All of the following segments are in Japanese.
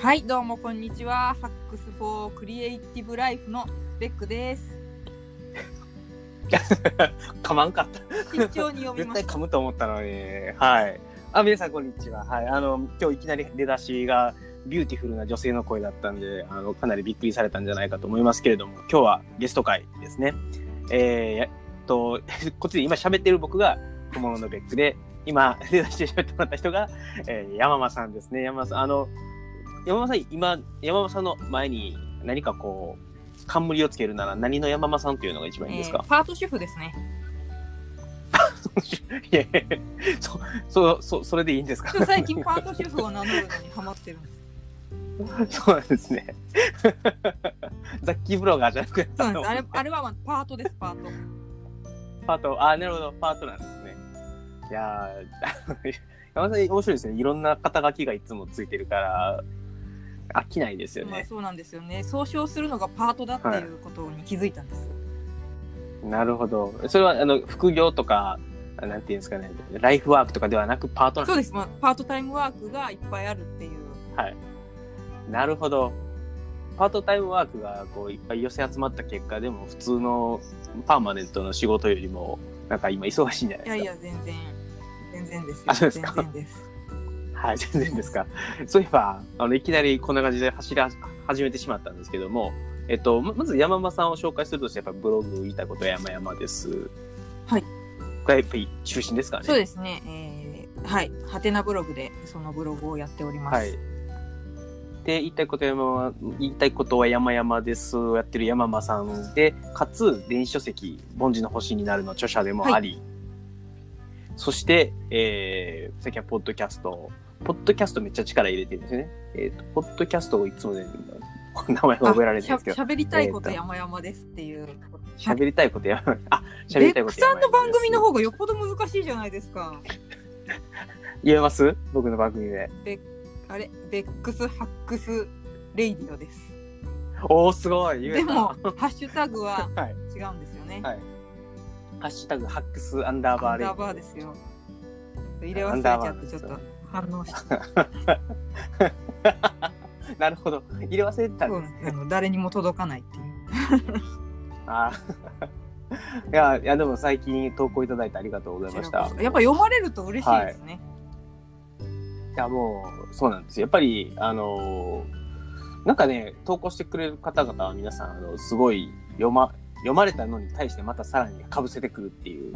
はい、どうもこんにちは。ハックスフォークリエイティブライフのベックです。噛まんかった。慎重に読み絶対ました。噛むと思ったのに。はい。あ、皆さんこんにちは。はい。あの、今日いきなり出だしがビューティフルな女性の声だったんで、あの、かなりびっくりされたんじゃないかと思いますけれども、今日はゲスト回ですね。えー、えっと、こっちで今喋ってる僕が小物のベックで、今出だしで喋ってもらった人が、えー、山間さんですね。山間さん、あの、山間さん、今、山間さんの前に何かこう、冠をつけるなら何の山間さんというのが一番いいんですか、えーパート主婦ですね。いやいやいやそ、そ、そ、それでいいんですか？最近パート主婦を名乗るのにハマってるんです。そうなんですね。ザッキーブロガーじゃなくて、そうなんです。あれ、あれはまあパートです、パート。パート、あ、なるほど、パートなんですね。いやー、山田さん面白いですね。いろんな肩書きがいつもついてるから、飽きないですよね。まあそうなんですよね。総称するのがパートだっていうことに気づいたんです。なるほど。それは、あの、副業とか、なんていうんですかね、ライフワークとかではなくパートなんそうです。まあ、パートタイムワークがいっぱいあるっていう。はい。なるほど。パートタイムワークがこういっぱい寄せ集まった結果でも普通のパーマネントの仕事よりもなんか今忙しいんじゃないですか？いやいや、全然、全然ですよ。あそうですか全然です。はい、全然ですか。そういえば、あの、いきなりこんな感じで走り始めてしまったんですけども、えっと、ままず山間さんを紹介するとして、やっぱブログ言いたいことは山々です。はい。これやっぱり中心ですかね。そうですね。えー、はい。ハテナブログでそのブログをやっております。はい。で、言いたいことは山々、言いたいことは山々ですをやってる山間さんで、かつ、電子書籍、凡字の星になるの著者でもあり、そして、えー、最近はポッドキャスト、ポッドキャストめっちゃ力入れてるんですよね。えっ、と、ポッドキャストをいつもね、名前が覚えられてるんですけど、しゃべりたいこと山々ですっていう。喋りたいことや、あ、喋ベりたいことックさんの番組の方方がよっぽど難しいじゃないですか。言えます？僕の番組で。あれ、ベックスハックスレイディオです。おー、すごいでも、ハッシュタグははい。違うんですよね。はいハッシュタグ、ハックスアンダーバーレイアンダーバーですよ。入れ忘れちゃってちょっと反応して。なるほど。入れ忘れてたんですあの誰にも届かないっていう。あー いや、いや、でも最近投稿いただいてありがとうございました。やっぱ読まれると嬉しいですね。いや、もう、そうなんですよ。やっぱり、あのーなんかね、投稿してくれる方々は皆さん、あの、すごい読ま、読まれたのに対してまたさらに被せてくるっていう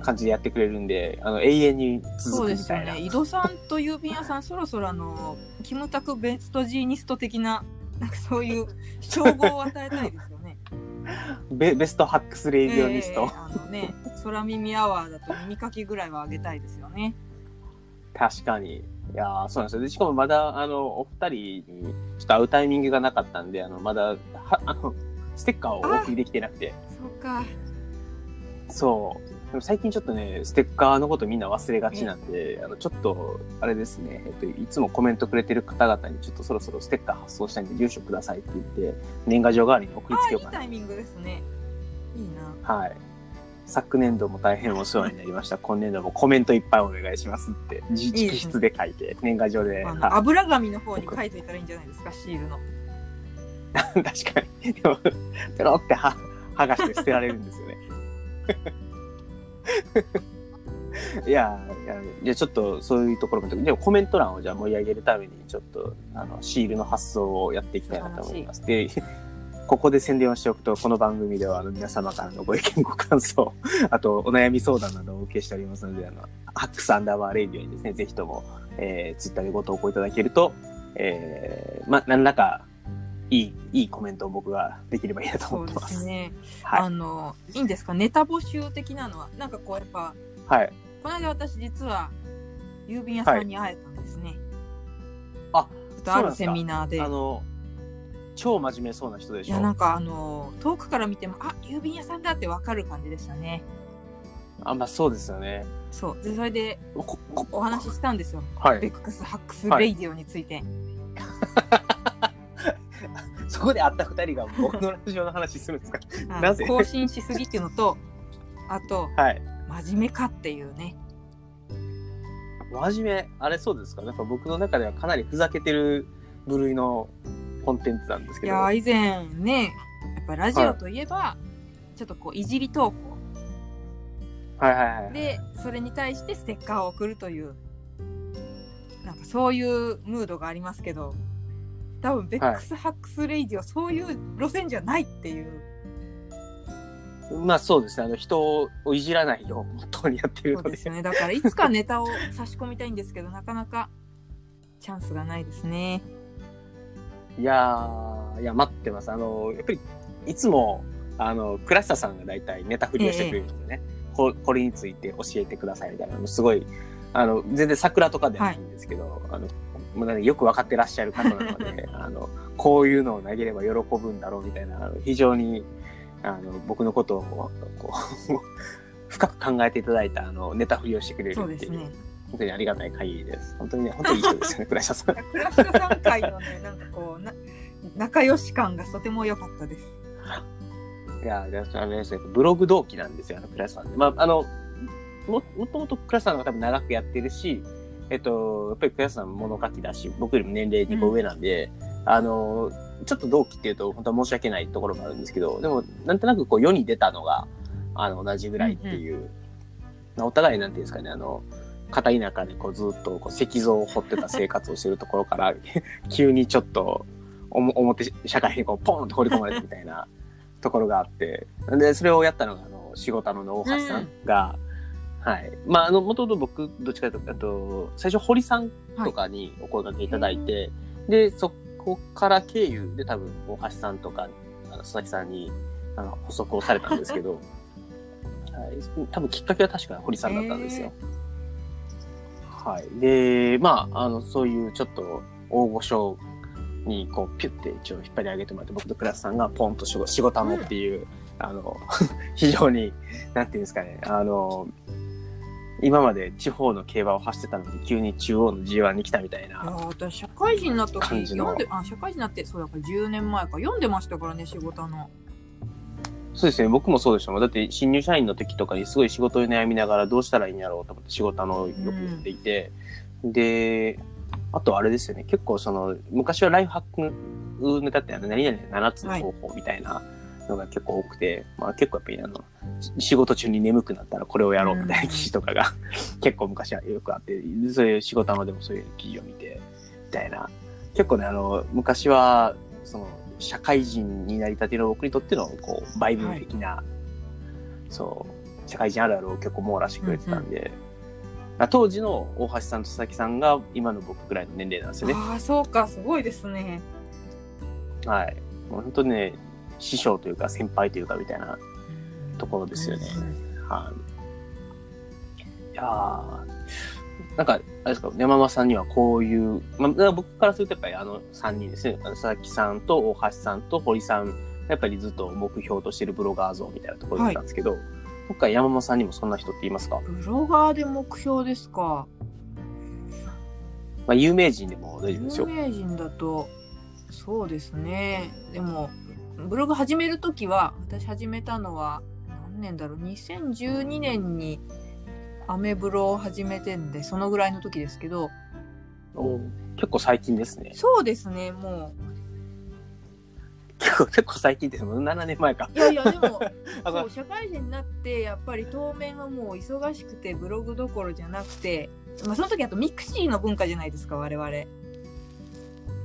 感じでやってくれるんで、あの、永遠にそ続うですよくみたいな。ね。井戸さんと郵便屋さん、そろそろあの、キムタクベストジーニスト的な、なんかそういう称号を与えたいですよね。ベベストハックスレイディオリスト。えーあのね、空耳アワーだと耳かきぐらいはあげたいですよね。確かに。いやーそうなんですよ。で、しかもまだ、あの、お二人に、ちょっと会うタイミングがなかったんで、あの、まだ、は、あの、ステッカーをお送りできてなくて。そうか。そう。でも最近ちょっとね、ステッカーのことみんな忘れがちなんで、あの、ちょっと、あれですね、えっと、いつもコメントくれてる方々に、ちょっとそろそろステッカー発送したいんで、住所くださいって言って、年賀状代わりに送りつけようかな。いいタイミングですね。いいな。はい。昨年度も大変お世話になりました。今年度もコメントいっぱいお願いしますって、直筆で書いて、年賀状で。油紙の方に書いといたらいいんじゃないですか、シールの。確かに。でも、ペロっては剥がして捨てられるんですよね。い やいや、いやちょっとそういうところも、でもコメント欄をじゃあ盛り上げるために、ちょっと、あの、シールの発送をやっていきたいなと思います。で、ここで宣伝をしておくと、この番組では、あの、皆様からのご意見、ご感想、あと、お悩み相談などをお受けしておりますので、あの、ハックスアンダーバーレイディオにですね、ぜひとも、えー、ツイッターでご投稿いただけると、えー、ま、何らか、いい、いいコメントを僕ができればいいなとそうで思ってます。すね。はい。あの、いいんですか、ネタ募集的なのは。なんかこう、やっぱ、はい。この間私実は、郵便屋さんに会えたんですね。あ、ちょっとあるセミナーで。あの、超真面目そうな人でしょ？いや、なんかあの、遠くから見ても、あ、郵便屋さんだってわかる感じでしたね。あ、まあそうですよね。そう。で、それでお話ししたんですよ。はい。ベックスハックスレイディオについて。そこで会った二人が僕のラジオの話するんですか？あなぜ？更新しすぎっていうのと、あと、はい。真面目かっていうね。真面目、あれそうですか？なんか僕の中ではかなりふざけてる部類のコンテンツなんですけど。いやー以前ねやっぱラジオといえば、ちょっとこういじり投稿はいはいはい。でそれに対してステッカーを送るというなんかそういうムードがありますけど多分ベックスハックスレイディオ、そういう路線じゃないっていうまあそうですね。あの、人をいじらないようモットーにやってるので。そうですねだからいつかネタを差し込みたいんですけどなかなかチャンスがないですねいやー、いや、待ってます。あの、やっぱり、いつも、あの、倉下さんが大体ネタ振りをしてくれるのでね、ここれについて教えてくださいみたいなの、すごい、あの、全然桜とかではないんですけど、あの、もうねよく分かってらっしゃる方なので、あの、こういうのを投げれば喜ぶんだろうみたいな、非常に、あの、僕のことを、こう、深く考えていただいた、あの、ネタ振りをしてくれるっていう、そうね本当にありがたい限りです。本当にね、本当にいい人ですよね、倉下さん。倉下さん会のねなんかこうな仲良し感がとても良かったですいや、であのですね、ブログ同期なんですよ、あの、クラスさんで。まあ、あの、も、もともとクラスさんが多分長くやってるし、えっと、やっぱりクラスさん物書きだし、僕よりも年齢2個上なんで、あの、ちょっと同期っていうと、本当は申し訳ないところもあるんですけど、でも、なんとなくこう、世に出たのが、あの、同じぐらいっていう、まあお互い、なんていうんですかね、あの、片田舎でこうずっとこう石像を掘ってた生活をしてるところから、急にちょっがおも表社会にこうポーンと放り込まれたみたいなところがあって、で、それをやったのが、あの、仕事の大橋さんが、はい。まあ、あの、もともと僕、どっちかというと、あと、最初、堀さんとかにお声掛けいただいて、で、そこから経由で多分、大橋さんとか、あの佐々木さんに、あの、補足をされたんですけど、はい。多分、きっかけは確か堀さんだったんですよ。はい。で、まあ、あの、そういうちょっと大御所に、こう、ピュッて一応引っ張り上げてもらって、僕とクラスさんがポンと仕事仕事のっていう、あの、非常に、なんていうんですかね、あの、今まで地方の競馬を走ってたのに、急に中央の G1 に来たみたいいやな。私社会人になった時読んであ社会人になってそうだから10年前か。読んでましたからね仕事の。そうですね、僕もそうでした。もん。だって、新入社員の時とかにすごい仕事に悩みながらどうしたらいいんやろうと思って仕事のよく言っていて、で、あとあれですよね、結構その、昔はライフハックネタって何々7つの方法みたいなのが結構多くて、まあ結構やっぱりあの、し仕事中に眠くなったらこれをやろうみたいな記事とかが結構昔はよくあって、そういう仕事のでもそういう記事を見て、みたいな。結構ね、あの、昔は、その、社会人になりたての僕にとっての、こう、バイブル的な、そう、社会人あるあるを結構網羅してくれてたんで、まあ当時の大橋さんと佐々木さんが今の僕くらいの年齢なんですよね。ああそうかすごいですねはい。もう本当ね、師匠というか先輩というかみたいなところですよね。はい。いやーなんか、あれですか、山間さんにはこういう、まあ、僕からするとやっぱりあの3人ですね、佐々木さんと大橋さんと堀さん、やっぱりずっと目標としてるブロガー像みたいなところだったんですけど、今回山間さんにもそんな人っていますか？ブロガーで目標ですか？まあ、有名人でも大丈夫です有よ。名人だとそうですねでもブログ始める時は私始めたのは何年だろう？2012年にアメブロを始めてんでそのぐらいの時ですけどお結構最近ですね。そうですねも結構、結構最近です。もう7年前か。ういやいやでもあ そう社会人になってやっぱり当面はもう忙しくてブログどころじゃなくて、まあ、その時あとミクシーの文化じゃないですか我々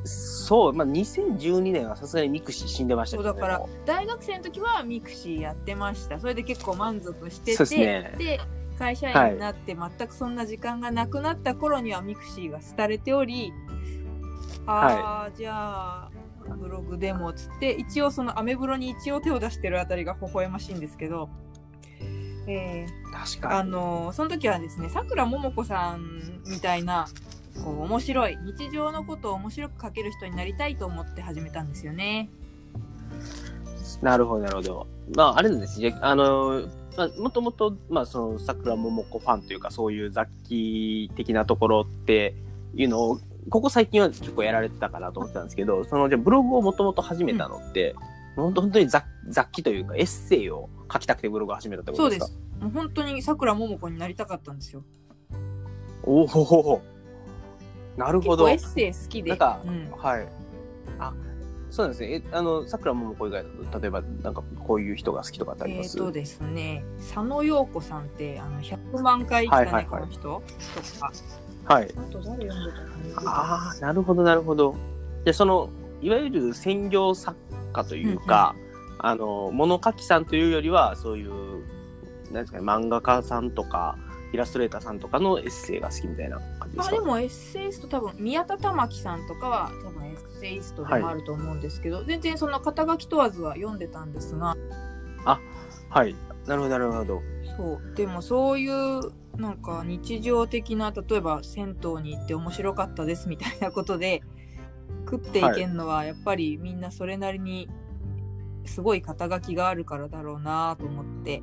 そう、まあ、2012年はさすがにミクシー死んでましたけどね。そうだからも大学生の時はミクシーやってました。それで結構満足しててね。で会社員になって全くそんな時間がなくなった頃にはミクシーが廃れておりああ、じゃあブログでもつって一応そのアメブロに一応手を出してるあたりが微笑ましいんですけど、えーあ確かに。のその時はですねさくらももこさんみたいなこう面白い日常のことを面白く書ける人になりたいと思って始めたんですよね。なるほど、なるほど。まあ、あれなんですね。あの、まあ、もともと、まあ、その、桜桃子ファンというか、そういう雑記的なところっていうのを、ここ最近は結構やられてたかなと思ってたんですけど、その、じゃあブログをもともと始めたのって、本当本当に雑雑記というか、エッセイを書きたくてブログを始めたってことですか？そうもう本当にさくらももこになりたかったんですよ。おおなるほど。エッセイ好きで。なんか、うんはい。あ、そうなんですね。え、あの、桜ももこ以外だと、例えば、なんか、こういう人が好きとかってあります？えっ、とですね、佐野陽子さんって、あの、100万回来たね、はいはいはいこの人とか。はい。あと誰読んでたかな？ああ、なるほど、なるほど。で、その、いわゆる専業作家というか、あの、物書きさんというよりは、そういう、なんですかね、漫画家さんとか、イラストレーターさんとかのエッセイが好きみたいなですか？あでもエッセイスト多分宮田玉樹さんとかは多分エッセイストでもあると思うんですけど、全然その肩書き問わずは読んでたんですがはい。なるほど、なるほど。そうでもそういうなんか日常的な例えば銭湯に行って面白かったですみたいなことで食っていけんのはやっぱりみんなそれなりにすごい肩書きがあるからだろうなと思って。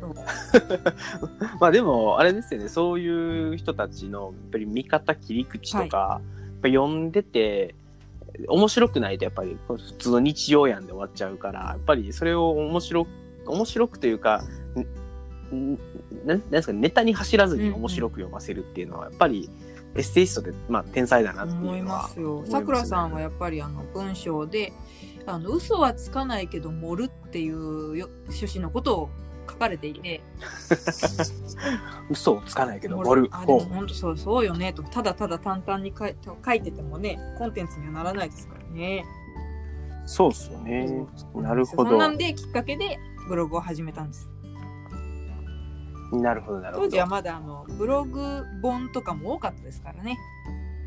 まあでも、あれですよね、そういう人たちの、やっぱり見方、切り口とか、やっぱ読んでて、面白くないとやっぱり普通の日常やんで終わっちゃうから、やっぱりそれを面白く、面白くというか、なんなんですか、ネタに走らずに面白く読ませるっていうのは、やっぱりエッセイストで、まあ天才だなって思いうのは。すよ。ますねさくらさんはやっぱりあの文章であの嘘はつかないけど盛るっていうよ趣旨のことを書かれていて、嘘をつかないけど、ボル。あでも本当そうそうよねとただただ淡々に書い書いててもねコンテンツにはならないですからね。そうっすよね。なるほそんど。なんできっかけでブログを始めたんです。なるほど、なるほど。当時はまだあのブログ本とかも多かったですからね。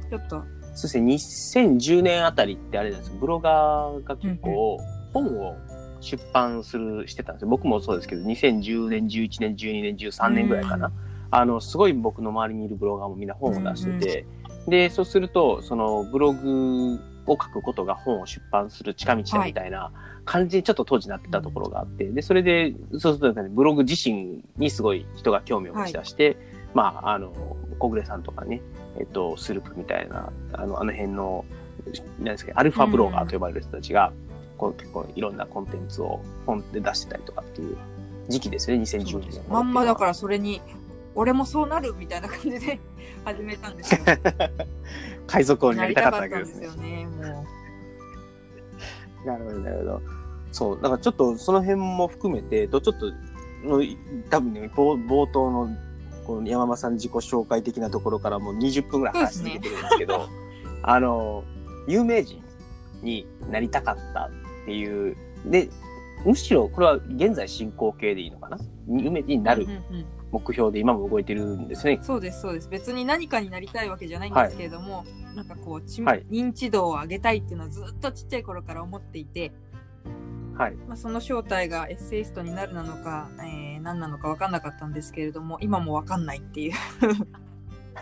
ちょっとそして2010年あたりってあれなんですよブロガーが結構本を出版する、してたんですよ。僕もそうですけど、2010年、11年、12年、13年ぐらいかな。うんあの、すごい僕の周りにいるブロガーもみんな本を出してて、で、そうすると、そのブログを書くことが本を出版する近道だみたいな感じにちょっと当時なってたところがあって、で、それで、そうすると、ね、ブログ自身にすごい人が興味を持ち出して、まあ、あの、小暮さんとかね、えっと、スルプみたいな、あの、あの辺の、なんですか、アルファブロガーと呼ばれる人たちが、こう結構いろんなコンテンツを本で出してたりとかっていう時期ですよね、2010年。まんまだからそれに俺もそうなるみたいな感じで 始めたんですよ。海賊王にななりりたたかったんでかったわけですね。すよね。もなるほど、なるほど。そう、だからちょっとその辺も含めて、とちょっと、の多分ね、冒冒頭のこの山間さん自己紹介的なところからもう20分ぐらい話し続けてるんですけど、あの、有名人になりたかったっていう、で、むしろこれは現在進行形でいいのかな？有名人にう。なる目標で今も動いてるんですね。そうですそうです別に何かになりたいわけじゃないんですけれども、なんかこう知はい認知度を上げたいっていうのはずっとちっちゃい頃から思っていて、はい。まあ、その正体がエッセイストになるなのか、えー何なのか分かんなかったんですけれども今も分かんないっていう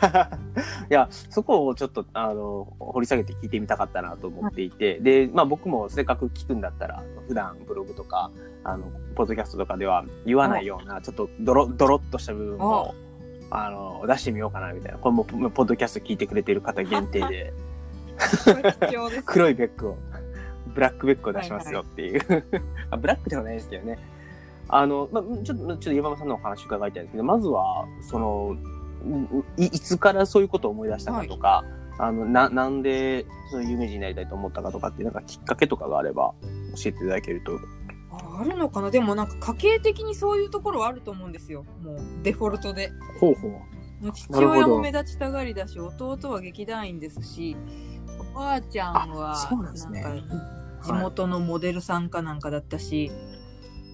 いや、そこをちょっと、あの、掘り下げて聞いてみたかったなと思っていて、で、まあ僕もせっかく聞くんだったら、普段ブログとか、あの、ポッドキャストとかでは言わないような、ちょっとドロ、ドロっとした部分を、あの、出してみようかな、みたいな。これも、ポッドキャスト聞いてくれてる方限定で、黒いベックを、ブラックベックを出しますよっていう。あブラックではないですけどね。あの、まあ、ちょっと、ちょっと山間さんのお話伺いたいんですけど、まずは、その、いいつからそういうことを思い出したかとか、あの、な、なんで、その有名人になりたいと思ったかとかっていう、なんかきっかけとかがあれば、教えていただけると。ああるのかな？でもなんか家系的にそういうところはあると思うんですよ。もうデフォルトで。ほうほう。父親も目立ちたがりだし弟は劇団員ですしおばあちゃんはなんか地元のモデルさんかなんかだったし、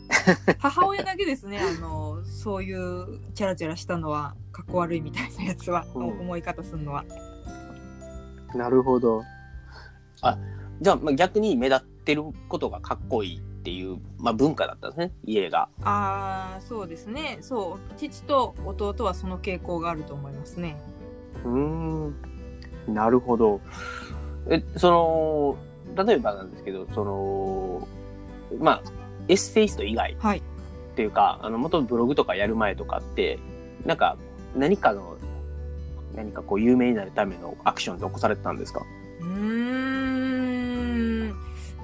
母親だけですね。あのそういうチャラチャラしたのはかっこ悪いみたいなやつは、うん思い方するのはなるほど。あ、じゃあ、まあ、逆に目立ってることがかっこいいっていう、まあ、文化だったんですね、家が。ああそうですねそう父と弟はその傾向があると思いますねうーん。なるほど。え、その、例えばなんですけど、その、まあ、エッセイスト以外はいっていうか、あの、元ブログとかやる前とかって、なんか、何かの、何かこう、有名になるためのアクションって起こされてたんですか？うーん。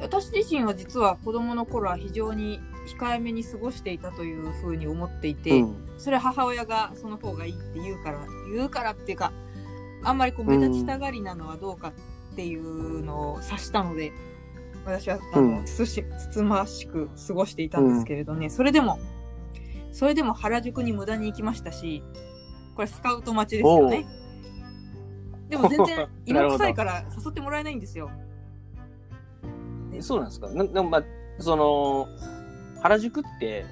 私自身は実は子供の頃は非常に控えめに過ごしていたというふうに思っていて、うん。それは母親がその方がいいって言うから言うからっていうかあんまりこう目立ちたがりなのはどうかっていうのを指したので、私はあの、うん。つしつつましく過ごしていたんですけれどね、それでもそれでも原宿に無駄に行きましたしこれスカウト待ちですよね。でも全然なる芋ほど臭いから誘ってもらえないんですよ。そうなんですか。ななまあ、その、原宿って、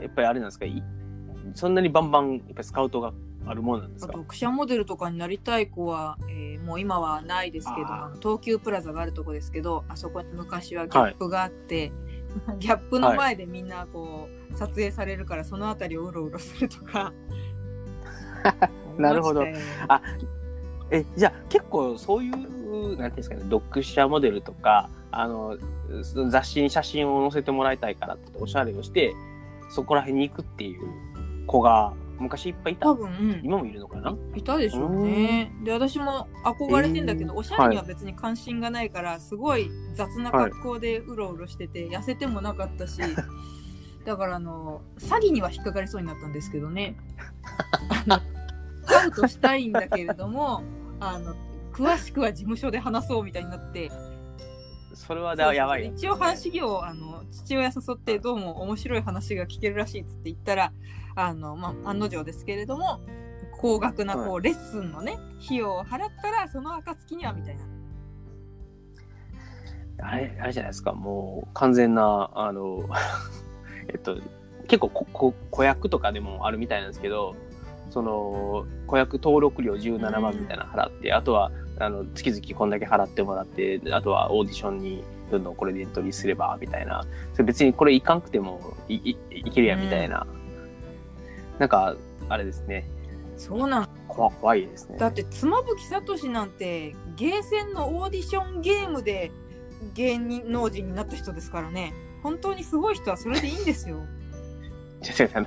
やっぱりあれなんですか？いそんなにバンバン、やっぱりスカウトがあるものなんですか？あと、クシャモデルとかになりたい子は、えーもう今はないですけど、東急プラザがあるとこですけど、あそこに昔はギャップがあって、ギャップの前でみんなこう、撮影されるから、そのあたりをうろうろするとか。なるほど。あえ、じゃあ結構そういう、なんていうんですかね、読者モデルとか、あの、雑誌に写真を載せてもらいたいからっておしゃれをして、そこら辺に行くっていう子が昔いっぱいいた。多。分、うん。今もいるのかな？いたでしょうね。で、私も憧れてんだけど、えーおしゃれには別に関心がないから、すごい雑な格好でうろうろしてて、痩せてもなかったし、だからあの、詐欺には引っかかりそうになったんですけどね。あの、スカウトしたいんだけれども、あの、詳しくは事務所で話そうみたいになって、それはそうそう。やばい。一応話をあの父親誘ってどうも面白い話が聞けるらしいっつって言ったらあの、まあ、案の定ですけれども高額なこう、レッスンのね費用を払ったらその暁にはみたいな。あれ、あれじゃないですか、もう完全な、あの、えっと、結構ここ子役とかでもあるみたいなんですけど、その、子役登録料17万みたいなの払って、あとは、あの、月々こんだけ払ってもらって、あとはオーディションにどんどんこれでエントリーすれば、みたいな。それ別にこれいかんくてもいいいけるやん、みたいな。なんか、あれですね。そうなん怖怖いですね。だって妻夫木聡なんてゲーセンのオーディションゲームで芸人能人になった人ですからね本当にすごい人はそれでいいんですよ。違う違う、あの、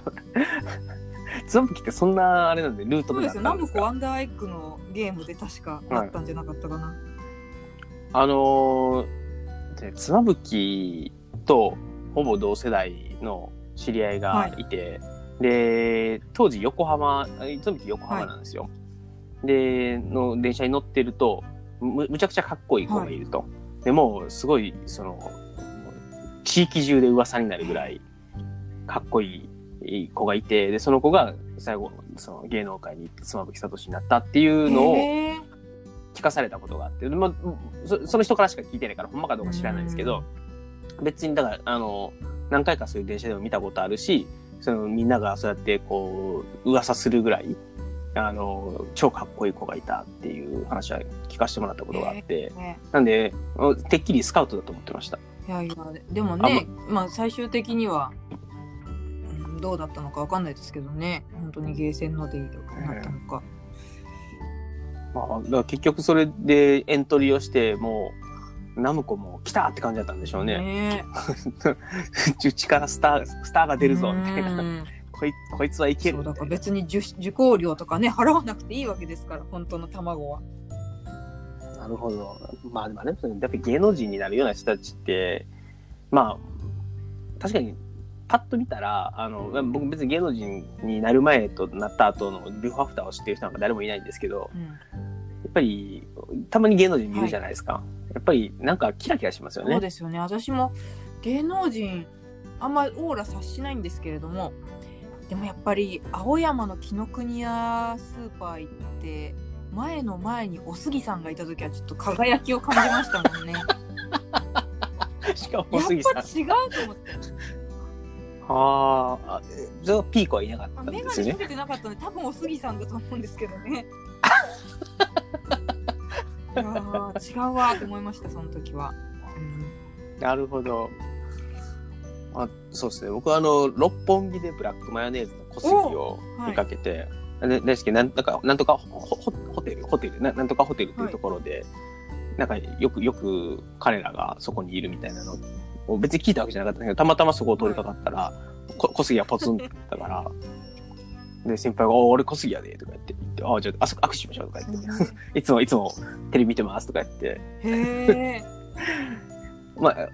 つばぶきってそんなあれなんで、ルートそうですよ。ナムコかワンダーエッグのゲームで確かなったんじゃなかったかな、あのー、でつまぶきとほぼ同世代の知り合いがい。て、で、当時横浜、つまぶき横浜なんですよ。で、の電車に乗ってると、むむちゃくちゃかっこいい子がいると。でもう、すごい、その、地域中で噂になるぐらい、かっこいい子がいて、で、その子が最後、その芸能界に行って妻夫木聡になったっていうのを、聞かされたことがあって、でまあ、そその人からしか聞いてないから、ほんまかどうか知らないんですけど、別にだから、あの、何回かそういう電車でも見たことあるし、そのみんながそうやってこう、噂するぐらい、あの、超かっこいい子がいたっていう話は聞かせてもらったことがあって、ねなんで、てっきりスカウトだと思ってました。いやいやでもねまあ最終的には、うんどうだったのかわかんないですけどね本当にゲーセンのでなったのか、まあ、だから結局それでエントリーをして、もう、ナムコも来たって感じだったんでしょうね。ね うちからスター、スターが出るぞ、みたいな。うんこいこいつはいけるそうだから。別に受受講料とかね払わなくていいわけですから本当の卵はなるほど。まあでもね、やっぱり芸能人になるような人たちって、まあ、確かに、パッと見たら、あの、僕別に芸能人になる前となった後のビフォーアフターを知ってる人なんか誰もいないんですけど、うんやっぱり、たまに芸能人見るじゃないですか。やっぱり、なんかキラキラしますよね。そうですよね私も芸能人あんまりオーラ察しないんですけれどもでもやっぱり青山の紀ノ国屋スーパー行って前の前におすぎさんがいた時はちょっと輝きを感じましたもんねやっしかも、ぱ小杉さん。違うと思ってあーあ、えじゃあピーコはいなかったんですよね。鏡かけてなかったので多分おすぎさんだと思うんですけどねいやー違うわーと思いましたその時は、うんなるほど。あそうですね。僕はあの、六本木でブラックマヨネーズの小杉を見かけて、でですけど、なんとか、なんとかホホホテル、ホテルな、なんとかホテルっていうところで、なんかよく、よく彼らがそこにいるみたいなのを別に聞いたわけじゃなかったんだけど、たまたまそこを通りかかったら、こ小杉がポツンって言ったから、で、先輩が、お俺小杉やで、とか言って、言ってあじゃあ、あそこ握手しましょうとか言って、いつも、いつもテレビ見てますとか言って、へえ まあ、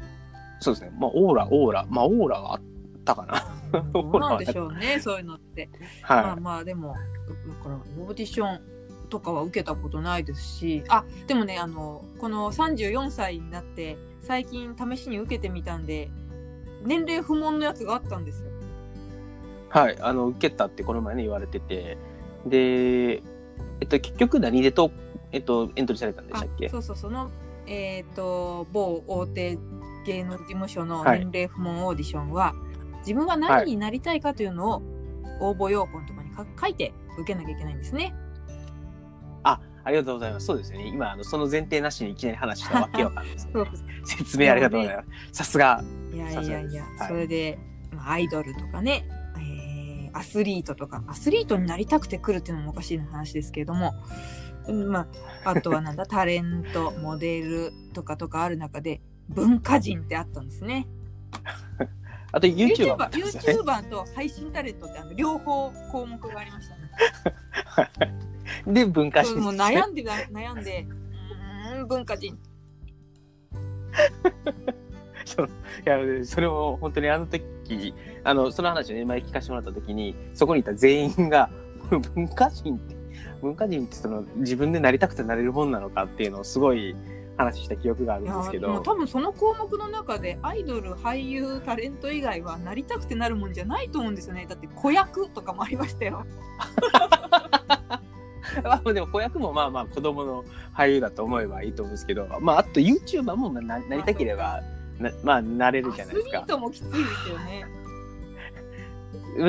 そうですね。まあ、オーラ、オーラ、まあ、オーラがあったかな。どうなんでしょうねそういうのって。まあはまあでもだからオーディションとかは受けたことないですしあでもねあのこの34歳になって最近試しに受けてみたんで年齢不問のやつがあったんですよ。はい、あの、受けたってこの前ね言われてて、で、えっと、結局何でと、えっと、エントリーされたんでしたっけ？あそうそうそのえっ、と某大手芸能事務所のはい年齢不問オーディションは、自分は何になりたいかというのを応募要項のところにか書いて受けなきゃいけないんですね。あ、ありがとうございます。そうですよね。今、あの、その前提なしにいきなり話したわけわかんないです、ね。説明ありがとうございます。さすが。いやいやいや、はいそれで、まあ、アイドルとかね、えーアスリートとかアスリートになりたくて来るっていうのもおかしいな話ですけれども、うんまあ、あとはなんだ タレントモデルとかとかある中で文化人ってあったんですね。あと YouTuber もあ YouTuber。YouTuber と配信タレントってあの両方項目がありましたね。で、文化人もう悩んで悩んで。うーん文化人。そう。いや、それも本当にあの時、あの、その話をね、前聞かせてもらった時に、そこにいた全員が、文化人って、文化人ってその自分でなりたくてなれるもんなのかっていうのをすごい話した記憶があるんですけど、多分その項目の中でアイドル俳優タレント以外はなりたくてなるもんじゃないと思うんですよね。だって子役とかもありましたよ。ま あでも子役もまあまあ子供の俳優だと思えばいいと思うんですけど、まああと YouTuber もまあななりたければ、なまあなれるじゃないですか。アスリー。トもきついですよね。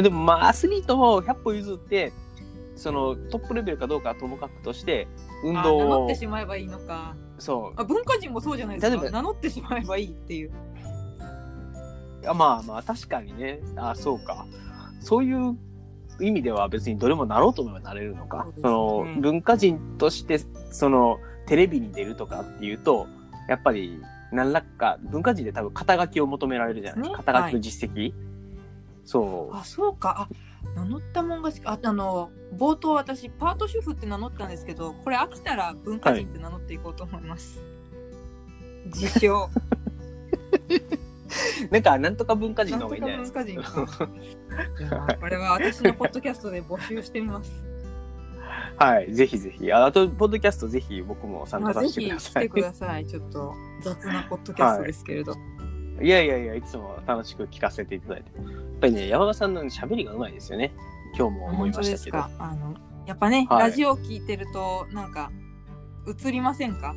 でもまあアスリートも100歩譲って、そのトップレベルかどうかはともかくとして、運あ動を名乗って、しまえばいいのかそうあ文化人もそうじゃないです例えばか名乗ってしまえばいいっていうあまあまあ確かにね、あそうか。そういう意味では別にどれもなろうと思えばなれるのか。そ,、そうですねの文化人として、そのテレビに出るとかっていうと、やっぱり何らか文化人で多分肩書きを求められるじゃないですか。ね肩書きの実績。そう。あそうかあ名乗ったもんがしああの冒頭私パート主婦って名乗ったんですけどこれ飽きたら文化人って名乗っていこうと思います、自称 なんか、なんとか文化人の方がいいんじゃかない？ですか。文化人か これは私のポッドキャストで募集してみますはい、ぜひぜひ。ああと、ポッドキャストぜひ僕も参まあ、加させてぜひ来ください。てください。ちょっと雑なポッドキャストですけれど。いやいやいや、いつも楽しく聞かせていただいて。やっぱりね、山田さんの喋りがうまいですよね。今日も思いましたけど。ですか？あのやっぱね、はいラジオ聞いてるとなんか映りませんか？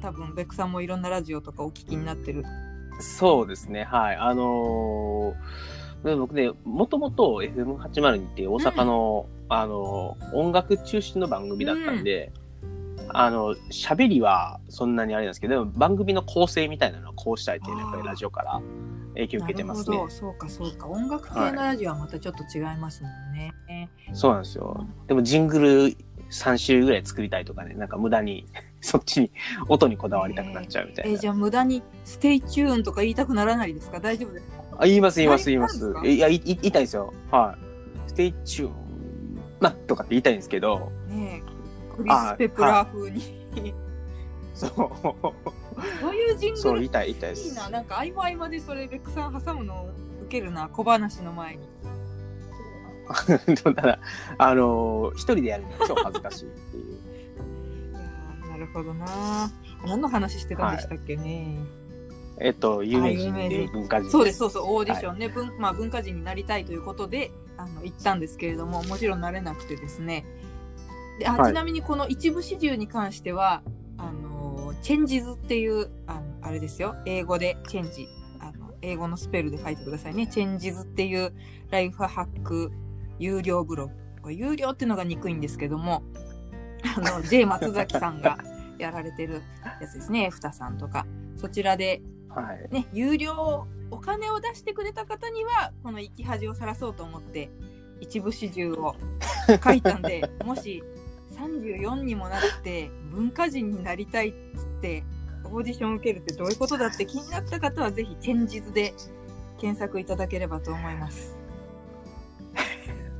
多分ベックさんもいろんなラジオとかお聞きになってる。そうですね、はい。あのーで僕ね、もともと FM802 って大阪の、あのー音楽中心の番組だったんで、あの、喋りはそんなにあれなんですけど、番組の構成みたいなのはこうしたいっていうやっぱりラジオから影響を受けてますねなるほ。ど、そうかそうか。音楽系のラジオはまたちょっと違いますもんね。そうなんですよ。でもジングル3種類ぐらい作りたいとかね、なんか無駄にそっちに音にこだわりたくなっちゃうみたいな。えーじゃあ無駄に stay tuneとか言いたくならないですか？大丈夫ですか？あ、言います言います言います。いや、い言いたいんですよ。はい。 Stay tune、ま、とかって言いたいんですけど、ねえクリス・ペプラー風に。そう。そういうジングルそう言いたい言いたいな、なんか合間合間でそれベックさん挟むの受けるな、小話の前に。ただ、あのー一人でやるのは超恥ずかしいっていう。いやーなるほどな。何の話してたんでしたっけね。えっと、有名人で文化人。そうです、そうそう、オーディションね、文まあ、文化人になりたいということであの行ったんですけれども、もちろんなれなくてですね。であはいちなみにこの一部始終に関しては、あのチェンジズっていうあのあれですよ、英語でチェンジ。あの英語のスペルで書いてくださいね。チェンジズっていうライフハック有料ブログ。これ有料っていうのが憎いんですけども、あの J 松崎さんがやられてるやつですね、ふたさんとか。そちらではい。ね、有料お金を出してくれた方にはこの生き恥をさらそうと思って一部始終を書いたんで もし34にもなって文化人になりたいっつってオーディション受けるってどういうことだって気になった方はぜひチェンジズで検索いただければと思います。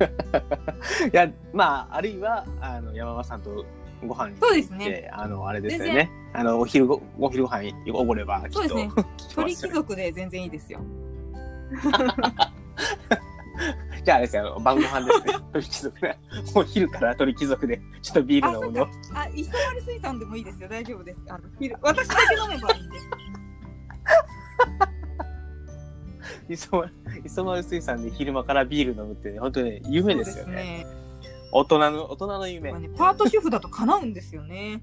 いや、まあ、あるいは、あの、山間さんとご飯にそうですね。あの、あれですよ全ね。あの、お昼ご、お昼ご飯おごれば、きっと。そうですね 鳥貴族で全然いいですよ。じゃああれですよ、晩ご飯ですね。鳥貴族ね。もう昼から鳥貴族で、ちょっとビールのもの。あ、磯丸水産でもいいですよ。大丈夫です。あの昼私だけ飲めばいいんで。磯丸磯丸水産で昼間からビール飲むって、ね、本当にね、夢ですよね。大人の、大人の夢。まあねパート主婦だと叶うんですよね。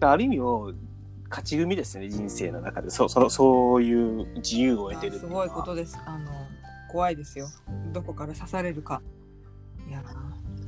ある意味もう勝ち組ですよね、人生の中で。そう、その、そういう自由を得てるすごいことです。あの怖いですよ。どこから刺されるか。いや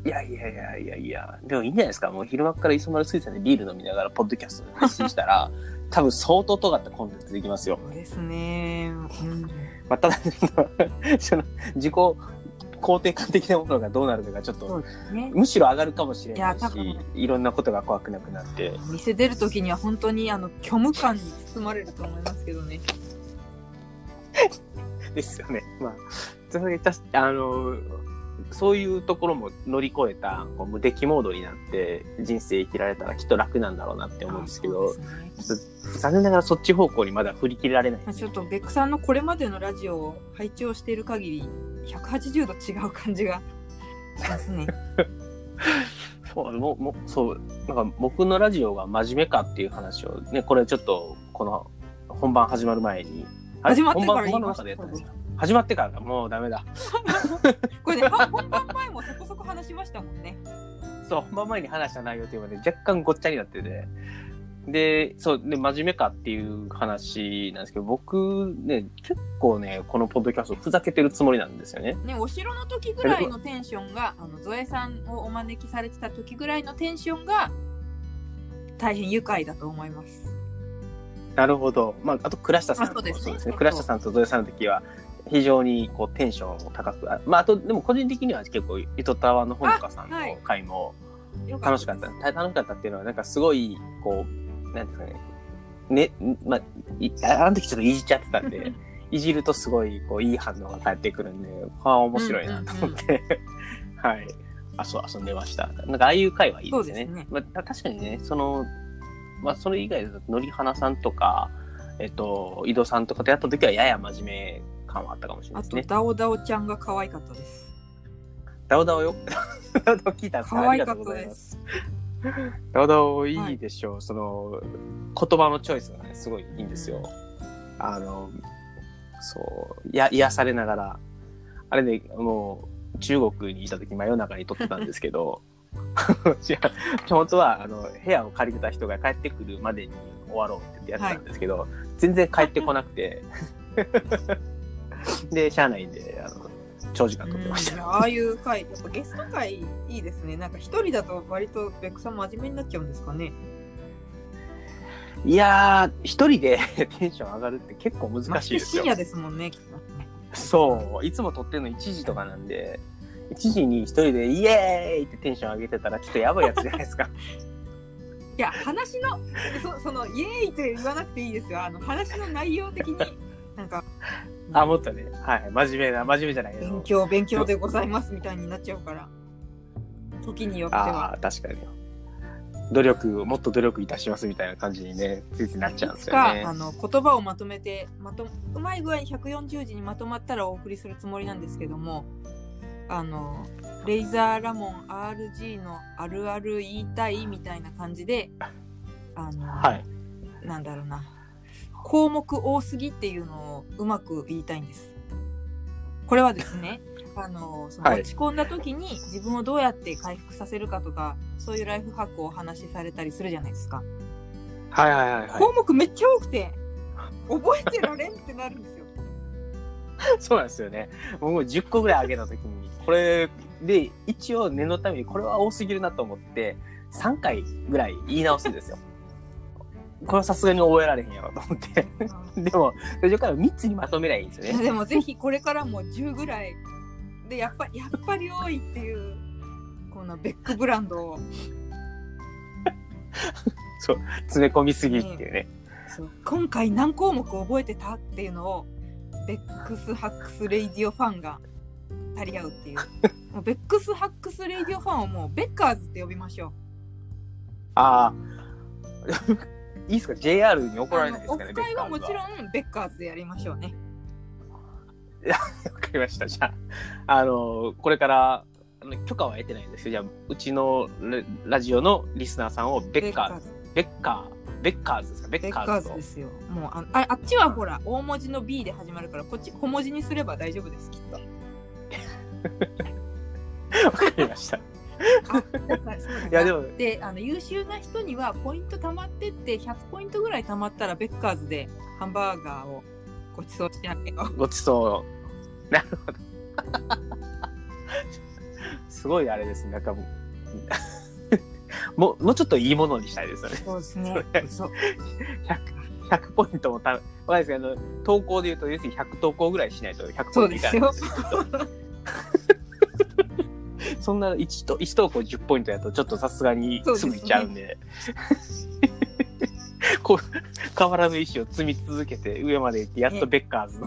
いやいやいやいやいや、でもいいんじゃないですか。もう昼間から磯丸水産でビール飲みながら、ポッドキャストで発信したら、多分相当尖ったコンテンツできますよ。そうですね。うん、まあ、ただ、その、自己肯定感的なものがどうなるかがちょっと、ね。むしろ上がるかもしれないし、いろんなことが怖くなくなって。店出るときには本当にあの虚無感に包まれると思いますけどね。ですよね。まあ、それたしあの、そういうところも乗り越えたこう無敵モードになって人生生きられたらきっと楽なんだろうなって思うんですけど、ね残念ながらそっち方向にまだ振り切れられない。まあちょっとベックさんのこれまでのラジオを拝聴している限り180度違う感じがしますね。そう、もう、もうそう、なんか僕のラジオが真面目かっていう話をね、これちょっと、この本番始まる前に、始まってから言いました。始まってからだ。もうダメだ。これねは本番前もそこそこ話しましたもんね。そう、本番前に話した内容っていうのはね、若干ごっちゃになってて、で、そう、で、真面目かっていう話なんですけど、僕ね、結構ね、このポッドキャストふざけてるつもりなんですよね。ねお城の時ぐらいのテンションがあのゾエさんをお招きされてた時ぐらいのテンションが大変愉快だと思います。なるほど。まあ、あと、倉下さんそうですね倉下さんとゾエさんの時は、非常にこうテンションを高く、あまあ、あと、でも個人的には結構、糸タワーのほのかさんの回もよ楽しかった。た楽しかったっていうのは、なんかすごい、こう、なんですかね、ね、まあ、いあの時ちょっといじっちゃってたんで、いじるとすごい、こう、いい反応が返ってくるんで、ああ、面白いなと思って、はい。あ、そう、遊んでました。なんか、ああいう回はいいですね。すねまあ、た確かにね、その、まあ、それ以外だと、のりはなさんとか、えっと、井戸さんとかとやった時は、やや真面目感はあったかもしれないあとですね。ダオダオちゃんが可愛かったです。ダオダオよ。ダオダオ聞いたんですか可愛かったでますす。ダオダオいいでしょう。その、言葉のチョイスがね、すごいいいんですよ。あの、そう、や、癒されながら、あれね、もう、中国にいた時真夜中に撮ってたんですけど、本当は、あの、部屋を借りてた人が帰ってくるまでに終わろうってやってたんですけど、全然帰ってこなくて、で、しゃあないんで、あの、長時間撮ってました。うんああいう回、やっぱゲスト回いいですね。なんか一人だと割とベックさん真面目になっちゃうんですかね。いやー、一人で テンション上がるって結構難まあしいですよ深。夜ですもんね、きっと。そう、いつも撮ってるの1時とかなんで、1時に一人でイエーイってテンション上げてたらちょっとやばいやつじゃないですか。いや、話の、そその、イエーイって言わなくていいですよ。あの、話の内容的に、なんか、あ、もっとね、はい、真面目な、真面目じゃない勉強、勉強でございますみたいになっちゃうから。時によってあは。あ、確かに。努力、もっと努力いたしますみたいな感じにね、ついついなっちゃうんですよねあ。の言葉をまとめてまとうまい具合に140字にまとまったらお送りするつもりなんですけどもあのレイザーラモン RG のあるある言いたいみたいな感じであの、はい。なんだろうな項目多すぎっていうのをうまく言いたいんです。これはですね あのそのはい落ち込んだ時に自分をどうやって回復させるかとかそういうライフハックをお話しされたりするじゃないですか。はいはいはい、は項目めっちゃ多くて覚えてられんってなるんですよ。い。そうなんですよね。もう10個ぐらい上げたときに、これで、一応念のためにこれは多すぎるなと思って、3回ぐらい言い直すんですよ。これはさすがに覚えられへんやろと思って。でも、途中から3つにまとめりゃいいんですよね。でもぜひこれからも10ぐらいでやっぱやっぱり多いっていうこのベックブランドを 詰め込みすぎっていうね。そう今回何項目覚えてたっていうのをベックスハックスレイディオファンが足り合うっていうもうベックスハックスレイディオファンをもうベッカーズって呼びましょうああ。いいですか ?JR に怒られないですかね？オフ会はもちん。ろんベッカーズでやりましょうね わかりました。じゃあ、あの、これから、許可は得てないんですけど、じゃあ、うちのララジオのリスナーさんをベッカーズ、ベッカー、ベッカーズですか？ベベッカーッカーズですよ。もうあああっちはほら大文字の B で始まるからこっち小文字にすれば大丈夫ですきっと。わかりました。いや、でも、であの優秀な人にはポイント貯まってって100ポイントぐらい貯まったらベッカーズでハンバーガーをご馳走してあげよう。ごちそう。なるほど。すごいあれですね。なんかもう、もう、もうちょっといいものにしたいですよね。そうですね。そう100、100ポイントもた、わかんないですけど、投稿で言うと、要するに100投稿ぐらいしないと100ポそうイントいかないんです。よ。そんな1と、1投稿10ポイントやと、ちょっとさすがにすぐいっちゃうんで。こう、変わらぬ意思を積み続けて、上まで行って、やっとベッカーズの。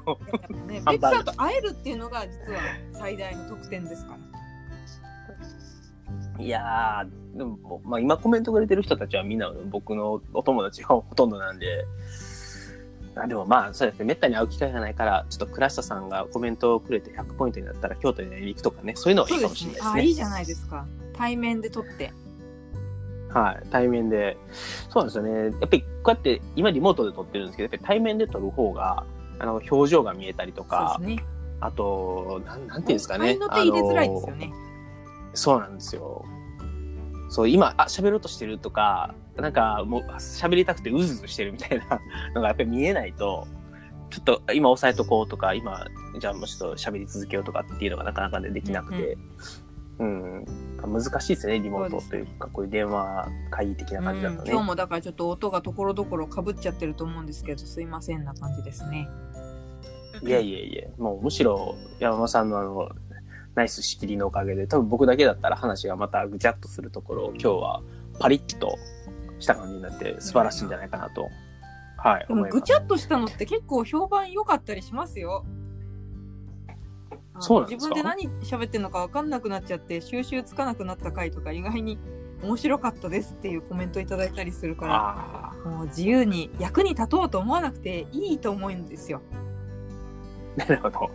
ね、ハンバーガーベッカーと会えるっていうのが実は最大の特典ですから。いやー、でも、まあ今コメントくれてる人たちはみんな僕のお友達がほとんどなんで、あでもまあそうですね、めったに会う機会がないから、ちょっと倉下さんがコメントをくれて100ポイントになったら京都に行くとかね、そういうのはいいかもしれないですあ、ね。いいじゃないですか。対面で撮って。はい、対面で。そうなんですよね。やっぱりこうやって今リモートで撮ってるんですけど、やっぱり対面で撮る方が、あの、表情が見えたりとかね。あと、なん、なんていうんですかね。合いの手入れづらいですよね。そうなんですよ。そう、今、あ、喋ろうとしてるとか、なんかもう喋りたくてうずうずしてるみたいな のがやっぱり見えないと、ちょっと今押さえとこうとか、今、じゃあもうちょっと喋り続けようとかっていうのがなかなかでできなくて、うん、難しいですね、リモートというか、こういう電話会議的な感じだとね。うん。今日もだからちょっと音がところどころかぶっちゃってると思うんですけどすいませんな感じですね。いやいやいや、もうむしろ山間さんのあの、ナイス仕切りのおかげで、多分僕だけだったら話がまたぐちゃっとするところを今日はパリッとした感じになって素晴らしいんじゃないかなと、はい、でも思います。ぐちゃっとしたのって結構評判良かったりしますよ。そうなんですか？自分で何喋ってるのか分かんなくなっちゃって収集つかなくなった回とか意外に面白かったですっていうコメントいただいたりするからもう自由に役に立とうと思わなくていいと思うんですよ。なるほど。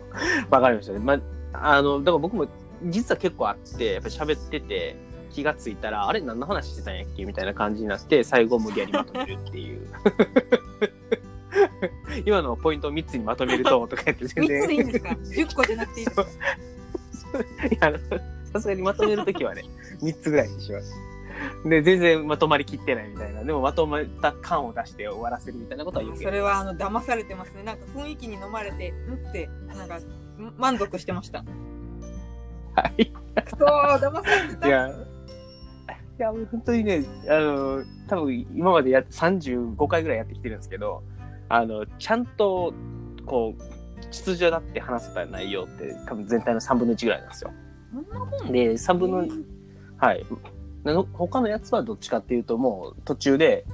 わかりましたね。まあ、あの、だから僕も実は結構あって、やっぱ喋ってて、気がついたら、あれ何の話してたんやっけ？みたいな感じになって、最後無理やりまとめるっていう。今のポイントを3つにまとめると、とか言って全3つでいいん然。ですか ?10 個じゃなくていいですか？いやさすがにまとめるときはね、3つぐらいにします。で、全然まとまりきってないみたいな。でもまとまった感を出して終わらせるみたいなことはよくそれはあの騙されてますね。なんか雰囲気に飲まれて、ん？って、なんかん満足してました。はい。そう、騙されてた。いや、いや、もう本当にね、あの、多分今までや35回ぐらいやってきてるんですけど、あの、ちゃんと、こう、秩序だって話せた内容って多分全体の3分の1ぐらいなんですよ。で、3分の、はい。なの他のやつはどっちかっていうともう途中で、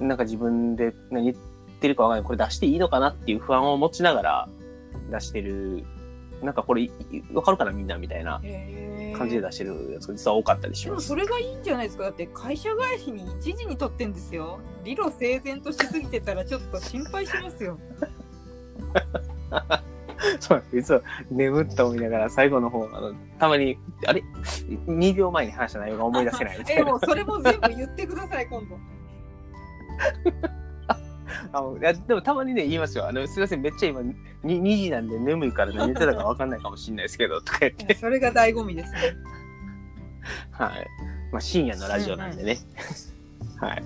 なんか自分で何言ってるかわかんない。これ出していいのかなっていう不安を持ちながら出してる、なんかこれいわかるかなみんなみたいな感じで出してるやつが実は多かったりしでもます。それがいいんじゃないですか？だって会社帰りに1時に撮ってんですよ理路整然としすぎてたらちょっと心配しますよ そうなんです。実は眠った思いながら最後の方、あの、たまに、あれ ?2 秒前に話した内容が思い出せないみたえいな。もうそれも全部言ってください今度あのいやでもたまにね、言いますよ。あの、すいません、めっちゃ今、に 2, 時なんで眠いから何 言ってたかわかんないかもしれないですけど、とか言って。それが醍醐味ですねはい。まあ、深夜のラジオなんでね。はい。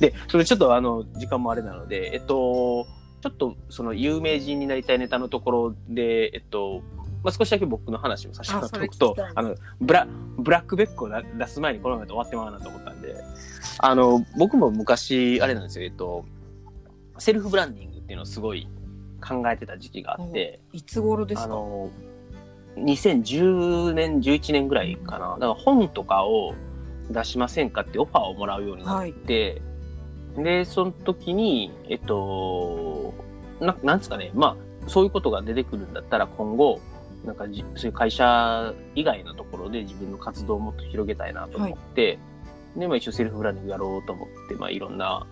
で、それちょっとあの、時間もあれなので、えっと、ちょっとその有名人になりたいネタのところで、えっと、まあ、少しだけ僕の話をさせてもらっておくとあの、ブラ、ブラックベックを出出す前にこのままで終わってまうなと思ったんで、あの、僕も昔、あれなんですよ、えっと、セルフブランディングっていうのをすごい考えてた時期があって、いつ頃ですか？あの、2010年、11年ぐらいかな。だから本とかを出しませんかってオファーをもらうようになって、で、その時に、えっと、ななんですかね、まあ、そういうことが出てくるんだったら今後、なんかじそういう会社以外のところで自分の活動をもっと広げたいなと思って、で、まあ一応セルフブランディングやろうと思って、まあいろんな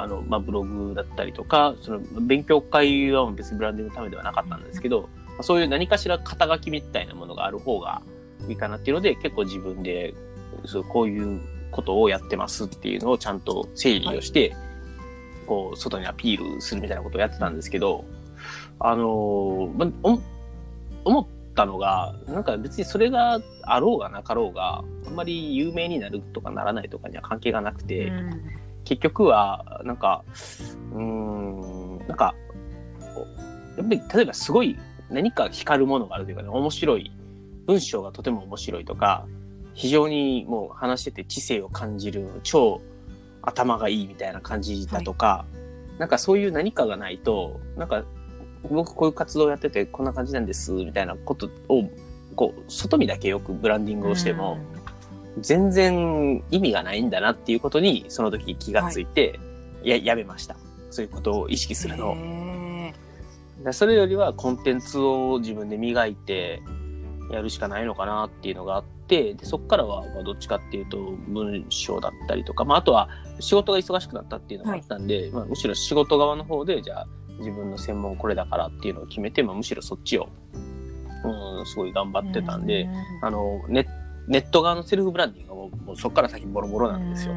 あの、まあ、ブログだったりとか、その、勉強会は別にブランディングのためではなかったんですけど、そういう何かしら肩書きみたいなものがある方がいいかなっていうので、結構自分で、そうこういうことをやってますっていうのをちゃんと整理をして、はい、こう、外にアピールするみたいなことをやってたんですけど、あのま、思ったのが、なんか別にそれがあろうがなかろうが、あんまり有名になるとかならないとかには関係がなくて、うん結局は、なんか、うん、なんか、やっぱり例えばすごい何か光るものがあるというかね、面白い、文章がとても面白いとか、非常にもう話してて知性を感じる、超頭がいいみたいな感じだとか、はい、なんかそういう何かがないと、なんか僕こういう活動やっててこんな感じなんですみたいなことを、こう、外見だけよくブランディングをしても、全然意味がないんだなっていうことに、その時気がついて、はい、や、やめました。そういうことを意識するのを。それよりはコンテンツを自分で磨いてやるしかないのかなっていうのがあって、でそこからはまあどっちかっていうと文章だったりとか、まあ、あとは仕事が忙しくなったっていうのがあったんで、はい、まあ、むしろ仕事側の方で、じゃあ自分の専門これだからっていうのを決めて、まあ、むしろそっちを、うん、すごい頑張ってたんで、あの、ネッネット側のセルフブランディングがもうもうそこから先ボロボロなんですよ。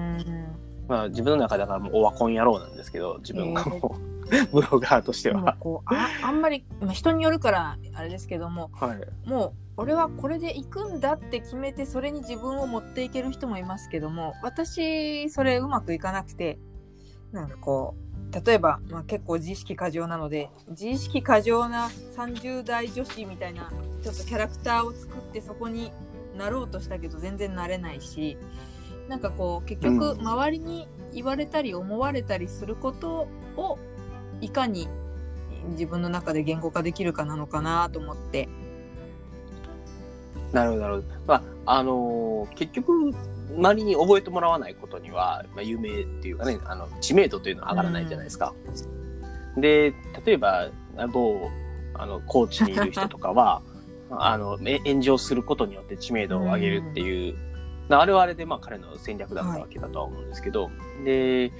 まあ自分の中だからもうオワコン野郎なんですけど、自分がもう、えー、ブロガーとしては。こうああんまり、まあ、人によるからあれですけども、はい、もう俺はこれで行くんだって決めてそれに自分を持っていける人もいますけども私それうまくいかなくてなんかこう例えば、まあ、結構自意識過剰なので自意識過剰な30代女子みたいなちょっとキャラクターを作ってそこになろうとしたけど全然なれないしなんかこう結局周りに言われたり思われたりすることをいかに自分の中で言語化できるかなのかなと思って。なるほどなるほど。まああのー、結局周りに覚えてもらわないことには、まあ、有名っていうかねあの知名度というのは上がらないじゃないですか。うん、で例えば某あのコーチにいる人とかは あの、炎上することによって知名度を上げるっていう、うん、あれはあれで、まあ彼の戦略だったわけだとは思うんですけど、はい、で、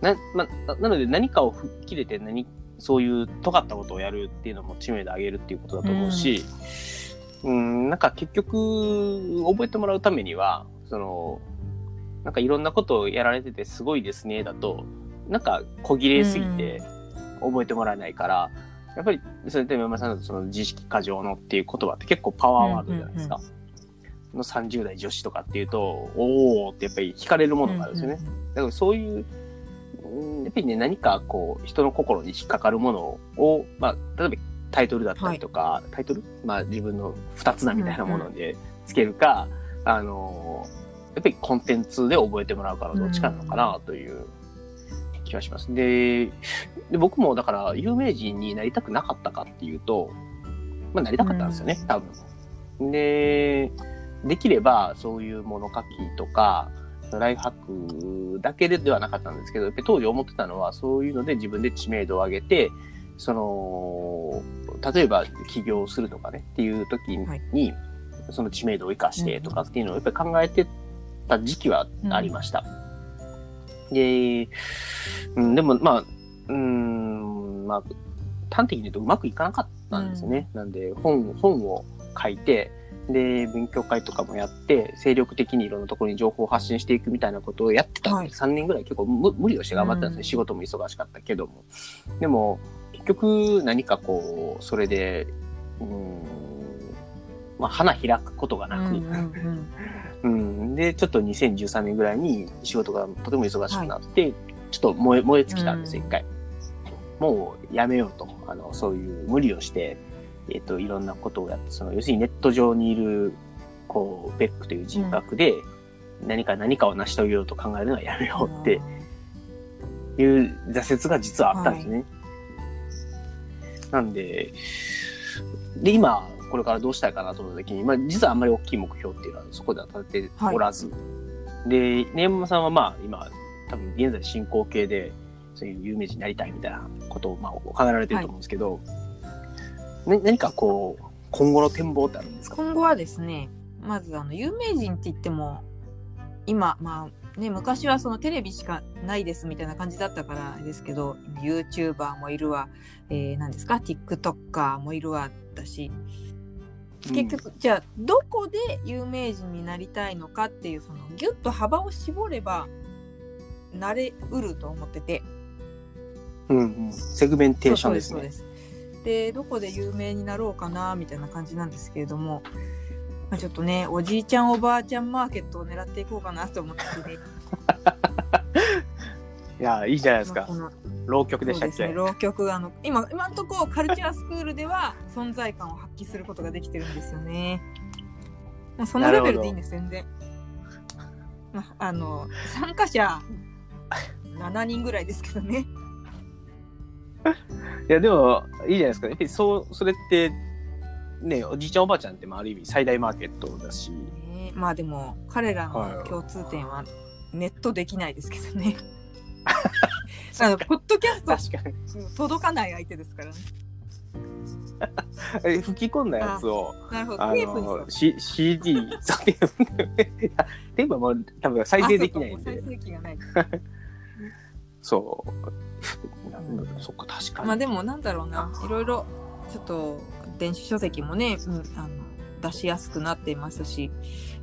な、まあ、なので何かを吹っ切れて何、そういう尖ったことをやるっていうのも知名度上げるっていうことだと思うし、うん、んなんか結局、覚えてもらうためには、その、なんかいろんなことをやられててすごいですね、だと、なんか小切れすぎて覚えてもらえないから、うんやっぱり、それで山さんのその自意識過剰のっていう言葉って結構パワーワードじゃないですか。の30代女子とかっていうと、おーってやっぱり惹かれるものがあるんですよね。だからそういう、やっぱりね、何かこう、人の心に引っかかるものを、まあ、例えばタイトルだったりとか、はい、タイトル？まあ自分の二つなみたいなものでつけるか、うん。うん、あの、やっぱりコンテンツで覚えてもらうかのどっちかなのかなという気がします。で、で僕もだから有名人になりたくなかったかっていうと、まあなりたかったんですよね、多分。で、できればそういう物書きとか、ライフハックだけではなかったんですけど、やっぱり当時思ってたのは、そういうので自分で知名度を上げて、その、例えば起業するとかねっていう時に、はい、その知名度を生かしてとかっていうのをやっぱり考えてた時期はありました。うんで、うん、でもまあ、うん、まあ、端的に言うとうまくいかなかったんですよね。うん、なんで、本、本を書いて、で、勉強会とかもやって、精力的にいろんなところに情報を発信していくみたいなことをやってた。んで、はい、3年ぐらい結構無理をして頑張ったんですね、うん、仕事も忙しかったけども。でも、結局何かこう、それで、うん、まあ、花開くことがなく、うんうんうんうん。で、ちょっと2013年ぐらいに仕事がとても忙しくなって、はい、ちょっと燃え、燃え尽きたんです一回。もうやめようと。あの、そういう無理をして、えっ、ー、と、いろんなことをやって、その、要するにネット上にいる、こう、ベックという人格で、何か何かを成し遂げようと考えるのはやめようっていう挫折が実はあったんですね。はい、なんで、で、今、これからどうしたいかなと思った時に、まあ、実はあんまり大きい目標っていうのはそこでは立てておらず、はい、で、根山さんはまあ、今、多分現在進行形で、そういう有名人になりたいみたいなことを、まあ、考えられてると思うんですけど、はい、何かこう、今後の展望ってあるんですか？今後はですね、まずあの、有名人って言っても、今まあね昔はそのテレビしかないですみたいな感じだったからですけど YouTuber もいるわ、えー、何ですか？TikToker もいるわ。だし結局、じゃあどこで有名人になりたいのかっていうそのギュッと幅を絞ればなれうると思ってて。うんうん、セグメンテーションですね。そうですでどこで有名になろうかなみたいな感じなんですけれども、まあ、ちょっとねおじいちゃんおばあちゃんマーケットを狙っていこうかなと思ってて、ね、いやいいじゃないですか。浪曲でしたっけ、ね浪曲あの今今のところカルチャースクールでは存在感を発揮することができてるんですよね。まあ、そのレベルでいいんです全然。まあ、あの参加者7人ぐらいですけどね。いやでもいいじゃないですか。えそうそれってねおじいちゃんおばあちゃんってまあある意味最大マーケットだし。ねまあでも彼らの共通点はネットできないですけどね。あのポッドキャスト確かに。届かない相手ですからね。え吹き込んだやつを。なるほど。あテープにするの、C、CD、そうテープはもう多分再生できないんあそうかう。再生機がない。そう。なんだそっか、確かに。まあでもなんだろうな、いろいろちょっと電子書籍もね、うん、あの出しやすくなっていますし、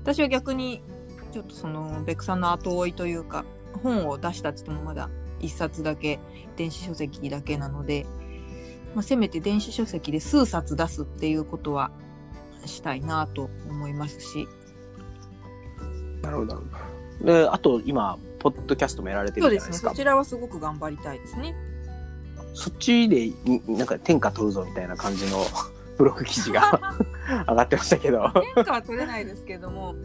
私は逆にちょっとそのベクさんの後追いというか、本を出したって言ってもまだ一冊だけ電子書籍だけなので、まあ、せめて電子書籍で数冊出すっていうことはしたいなと思いますし、なるほど。で、あと今、ポッドキャストもやられてそうですね、るじゃないですか。そちらはすごく頑張りたいですね。そっちで、んなんか天下取るぞみたいな感じの ブログ記事が 上がってましたけど。変化は取れないですけども、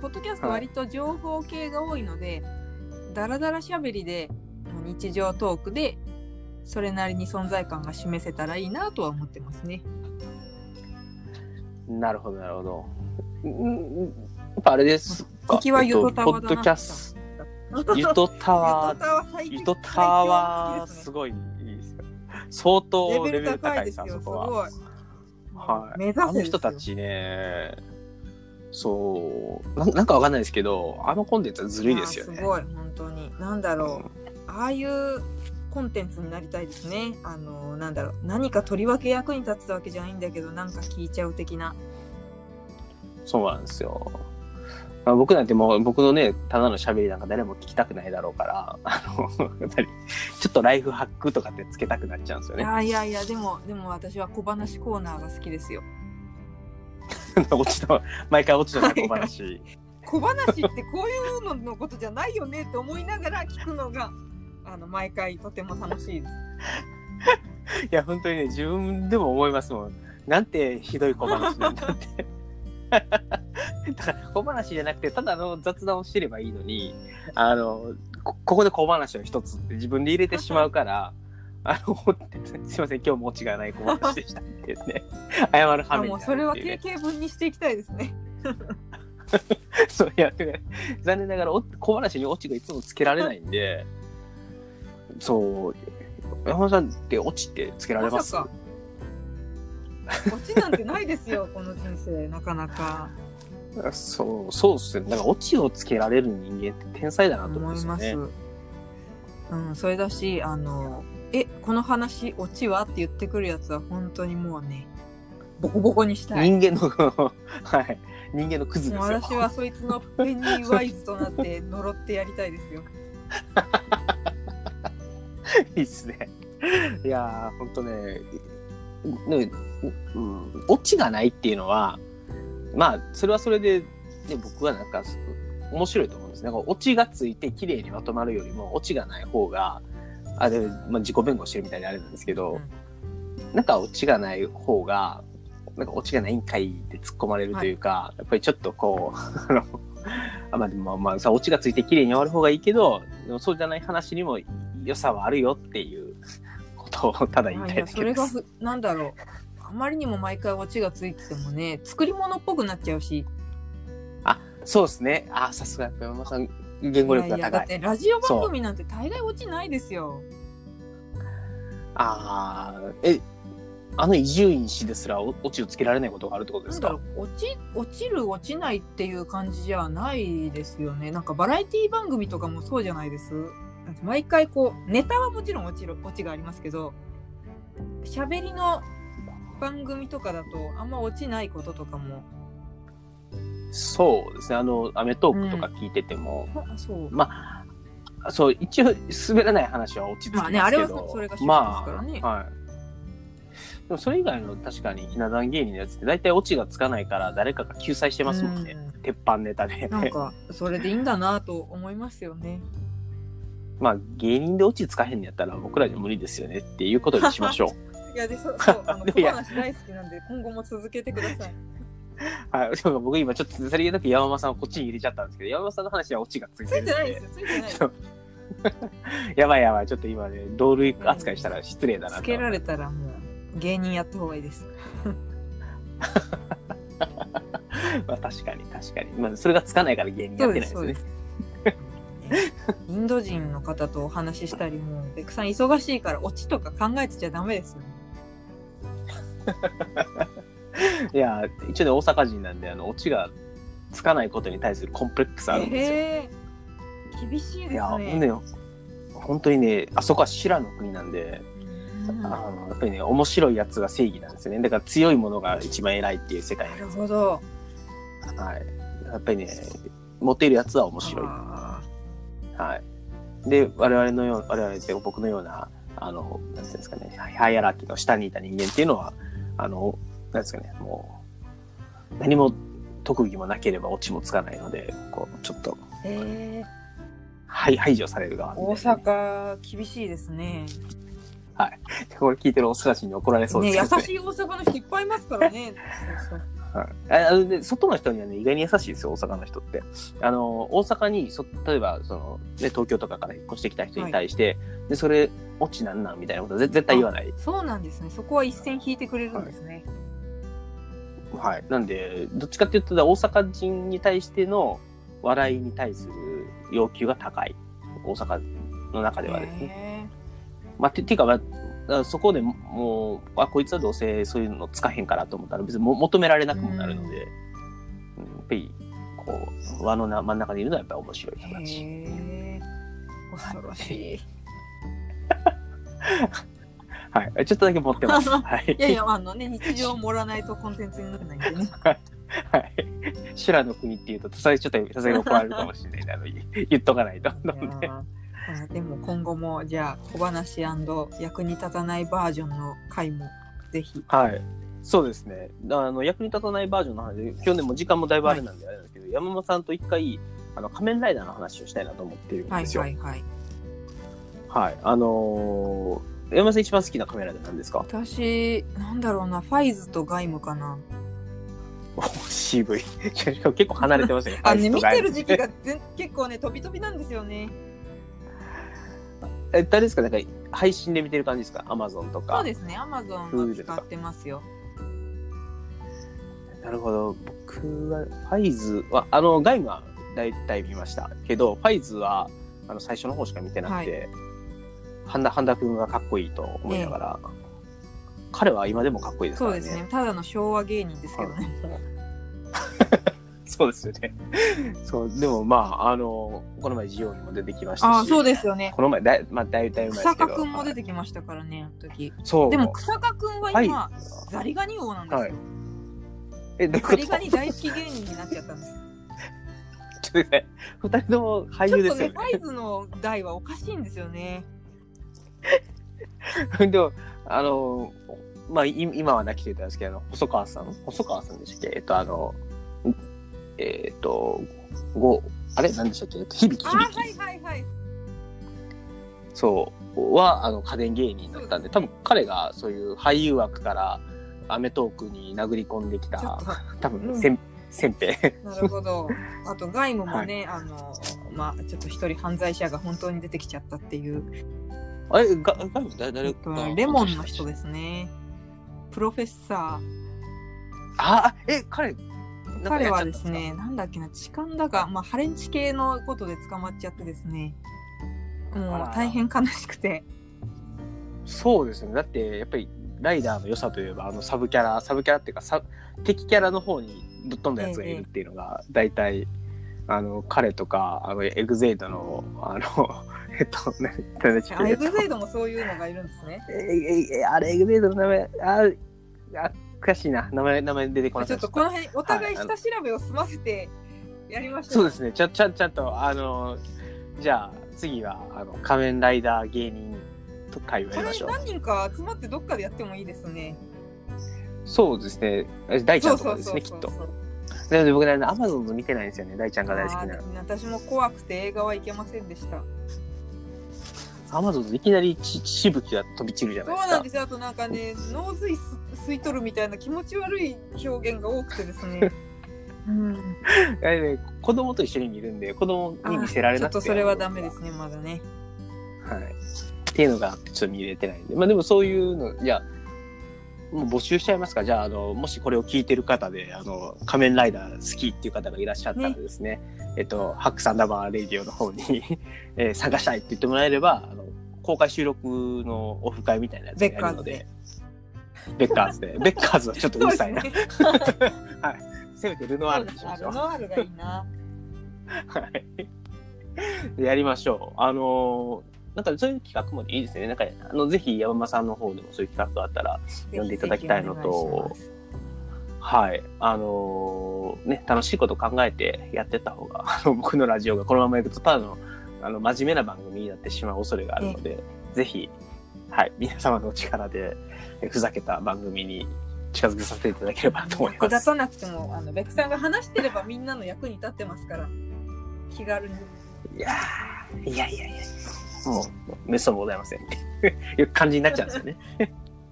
ポッドキャスト割と情報系が多いので、ダラダラしゃべりで、日常トークで、それなりに存在感が示せたらいいなとは思ってますね。なるほど、なるほど。んやっぱあれですか。敵はゆとたポッドわだなキャスゆト、ゆとたわ、最 ゆとたわ、すごいいいですよ。相当レベル高いです、あそこは。ごい。はい。目指せあの人たちね、そうな、なんかわかんないですけど、あのコンテンツはずるいですよね。すごい、本当に。なんだろう。ああいうコンテンツになりたいですね。あの、なんだろう。何かとりわけ役に立つわけじゃないんだけど、なんか聞いちゃう的な。そうなんですよ。まあ、僕なんてもう、僕のね、ただの喋りなんか誰も聞きたくないだろうから、あの、やっぱり、ちょっとライフハックとかってつけたくなっちゃうんですよね。いやいやいや、でも、でも私は小話コーナーが好きですよ。落ちた、毎回落ちた小話。小話ってこういうののことじゃないよねって思いながら聞くのが、あの、毎回とても楽しいです。いや、本当にね、自分でも思いますもん。なんてひどい小話なんだって。だから小話じゃなくて、ただの雑談をしてればいいのに、あの、こここで小話を一つって自分で入れてしまうから、あの、すいません、今日もオチがない小話でした謝るあ羽目になるっていうねもうそれは定型文にしていきたいですね。そういや、残念ながらお小話にオチがいつもつけられないんで、そう、山田さんってオチってつけられます？か。オチなんてないですよ、この人生、なかなか。そう、そうっすね。だからオチをつけられる人間って天才だなと思います。ですよね。うん、それだし、あの、え、この話、オチは？って言ってくるやつは本当にもうね、ボコボコにしたい。人間の、はい。人間のクズですよ。私はそいつのペニーワイズとなって呪ってやりたいですよ。いいっすね。いやー、ほんとね、ね、うん、オチがないっていうのは、まあ、それはそれで、ね、僕はなんか、面白いと思うんです。なんか、オチがついて綺麗にまとまるよりも、オチがない方が、あ、で、まあ、自己弁護してるみたいであれなんですけど、なんかオチがない方が、なんかオチがないんかいって突っ込まれるというか、やっぱりちょっとこう、あの、あまあでもまあさ、オチがついて綺麗に終わる方がいいけど、でもそうじゃない話にも良さはあるよっていうことをただ言いたい。それがふ、なんだろう。あまりにも毎回オチがついててもね、作り物っぽくなっちゃうし。そうですね。あ、さすが山本さん、言語力いやいや、だが高い。ってラジオ番組なんて大概オチないですよ。ああ、え、あの伊集院氏ですらおオチをつけられないことがあるってことですか？落ち落ちる落ちないっていう感じじゃないですよねなんかバラエティ番組とかもそうじゃないです？毎回こうネタはもちろん落ちる落ちがありますけど喋りの番組とかだとあんま落ちないこととかもそうですね。あの、アメトークとか聞いてても、うまあ、そう、一応、滑らない話は落ち着きますけど。まあねあれはそれが主まですからねあ、はい。でもそれ以外の確かにひな壇芸人のやつって大体オチがつかないから誰かが救済してますもんね。うん鉄板ネタで。なんかそれでいいんだなと思いますよね まあ芸人でオチつかへんのやったら僕らには無理ですよねっていうことにしましょう。いやでそそうあの 小話大好きなんで今後も続けてください はい。でも僕今ちょっとさりげなく山間さんをこっちに入れちゃったんですけど、山間さんの話はオチがついつてる。いてないですよついてない やばいやばい。ちょっと今ね、同類扱いしたら失礼だなと。つけられたらもう芸人やった方がいいです まあ確かに確かに。まあそれがつかないから芸人やってないですね。そうですインド人の方とお話ししたりもベクさん忙しいからオチとか考えてちゃダメですよねいや、一応ね、大阪人なんで、あの、オチがつかないことに対するコンプレックスあるんですよ。えー、厳しいいや、ですねね、本当にね、あそこは修羅の国なんで、うんなあのやっぱりね、面白いやつが正義なんですよね。だから強いものが一番偉いっていう世界なんるほどはい。やっぱりね、持っているやつは面白い。あはい。で、我々のよう、我々って僕のような、あの、なんていうんですかね、ハイアラキーの下にいた人間っていうのは、あの、なんですかね、もう、何も特技もなければオチもつかないので、こう、ちょっと、ー。えはい、排除される側ー、大阪厳しいですね。これ聞いてる大阪人に怒られそうねですけどね。優しい大阪の人いっぱいいますからね。そうそう。はい。ああのね、外の人にはね、意外に優しいですよ、大阪の人って。あの、大阪に、そ例えば、その、ね、東京とかから引っ越してきた人に対して、で、それ、オチなんなんみたいなことは絶絶対言わない。そうなんですね。そこは一線引いてくれるんですね、はい。なんで、どっちかっていうと、大阪人に対しての笑いに対する要求が高い。大阪の中ではですね。へまあ、て、ていうか、まあ、そこでももう、あ、こいつはどうせそういうのつかへんからと思ったら別にも求められなくもなるので、うん、やっぱり、こう、輪のな真ん中にいるのはやっぱり面白いー人たち。恐ろしい。いはい。ちょっとだけ持ってます。はい。やいや、あのね、日常を盛らないとコンテンツにならないんでね。はい。修羅の国っていうと、さすがにちょっと、さすがに怒られるかもしれないなので、言っとかないと。でも今後も、じゃあ、小話役に立たないバージョンの回も、ぜひ。はい。そうですね。あの、役に立たないバージョンの話で、今日ね、もう時間もだいぶあれなんであれなんですけど、山本さんと一回、あの、仮面ライダーの話をしたいなと思ってるんはいですよ。はい。はいはい。あのー山本さん一番好きな仮面ライダーなんですか？私、なんだろうな、ファイズとガイムかな。お渋い。結構離れてますね。あ、ね、見てる時期がぜ 結構ね、飛び飛びなんですよね。え、誰ですか？なんか、配信で見てる感じですか？アマゾンとか。そうですね、アマゾンを使ってますよ。なるほど。僕は、ファイズは、あの、ガイムは大体見ましたけど、ファイズは、あの、最初の方しか見てなくて、半田、半田くんがかっこいいと思いながら、彼は今でもかっこいいですからね。そうですね、ただの昭和芸人ですけどね。そうですよね。そう、でもまあ、あの、この前ジオにも出てきましたし、あ、そうですよね。この前、だいまあ、だいぶだいぶ前ですけど。草加くんも出てききましたからね、あの時。そう。でも草加くんははい今、ザリガニ王なんですよ。はいえ、どういうザリガニ大好き芸人になっちゃったんです。ちょっとね、二人とも俳ちょっとね、優ですよね。ファイズの代はおかしいんですよね。でも、あの、まあ、い今は亡きと言ったんですけど、細川さん？細川さんでしたっけ？えっと、あの、えっと、ご、あれ？何でしたっけ？えっと響きあ、響き。はいはいはい。そう、は、あの、家電芸人だったんで、多分彼がそういう俳優枠から、アメトークに殴り込んできたと、多分、せん、せんべい。なるほど。あと、ガイムもね、あの、まあ、ちょっと一人犯罪者が本当に出てきちゃったっていう、あれ、が、が、誰、え誰っとレモンの人ですね。プロフェッサー。あ、え、彼、彼はですね、なんだっけな、痴漢だか、まあ、ハレンチ系のことで捕まっちゃってですね、もう大変悲しくて。そうですね。だって、やっぱり、ライダーの良さといえば、あのサブキャラ、サブキャラっていうか、サ敵キャラの方にぶっ飛んだやつがいるっていうのが、大体、あの、彼とか、あの、エグゼイドの、あの、えっと、ね、あエグゼイドもそういうのがいるんですね。えええあれ、エグゼイドの名前、あ、あ悔しいな。名前、名前出てこなちょっとこの辺、お互い下調べを済ませてやりましょう。そうですね。ちゃ、ちゃ、ちゃんと、あの、じゃあ、次は、あの、仮面ライダー芸人と会をやこれりましょう。何人か集まってどっかでやってもいいですね。そうですね。大ちゃんとかですね、きっと。そうなので僕ね、アマゾンの見てないんですよね。大ちゃんが大好きなあ。ー私も怖くて映画は行けませんでした。アマゾンのいきなりちしぶきが飛び散るじゃないですか。そうなんですよ。あとなんかね、脳髄す吸い取るみたいな気持ち悪い表現が多くてですね。うん、ね、子供と一緒に見るんで、子供に見せられなくて。ちょっとそれはダメですね、まだね。はい。っていうのがちょっと見れてないんで。まあでもそういうの、じゃあ、もう募集しちゃいますか。じゃあ、あの、もしこれを聞いてる方で、あの、仮面ライダー好きっていう方がいらっしゃったらですね、えっと、ハックサンダーバーレディオの方に、えー探したいって言ってもらえれば、あの、公開収録のオフ会みたいなやつをやるので、ベッカーズで。ベッカーズはちょっとうるさいな。そう はい。せめてルノワールにしましょうル。ノワールがいいな。はい。やりましょう。あのーなんかそういう企画もいいですね。なんか、あの、ぜひ山間さんの方でもそういう企画があったら、呼んでいただきたいのとはい。あのーね、楽しいこと考えてやってった方が、あの、僕のラジオがこのままいくと、ただの、あの、真面目な番組になってしまう恐れがあるので、ぜひ、はい、皆様のお力で、えふざけた番組に近づけさせていただければと思います。役立たなくても、あの、ベクさんが話してればみんなの役に立ってますから、気軽に。いやーいやいやいやもう、めっそうもございません。いう感じになっちゃうんですよね。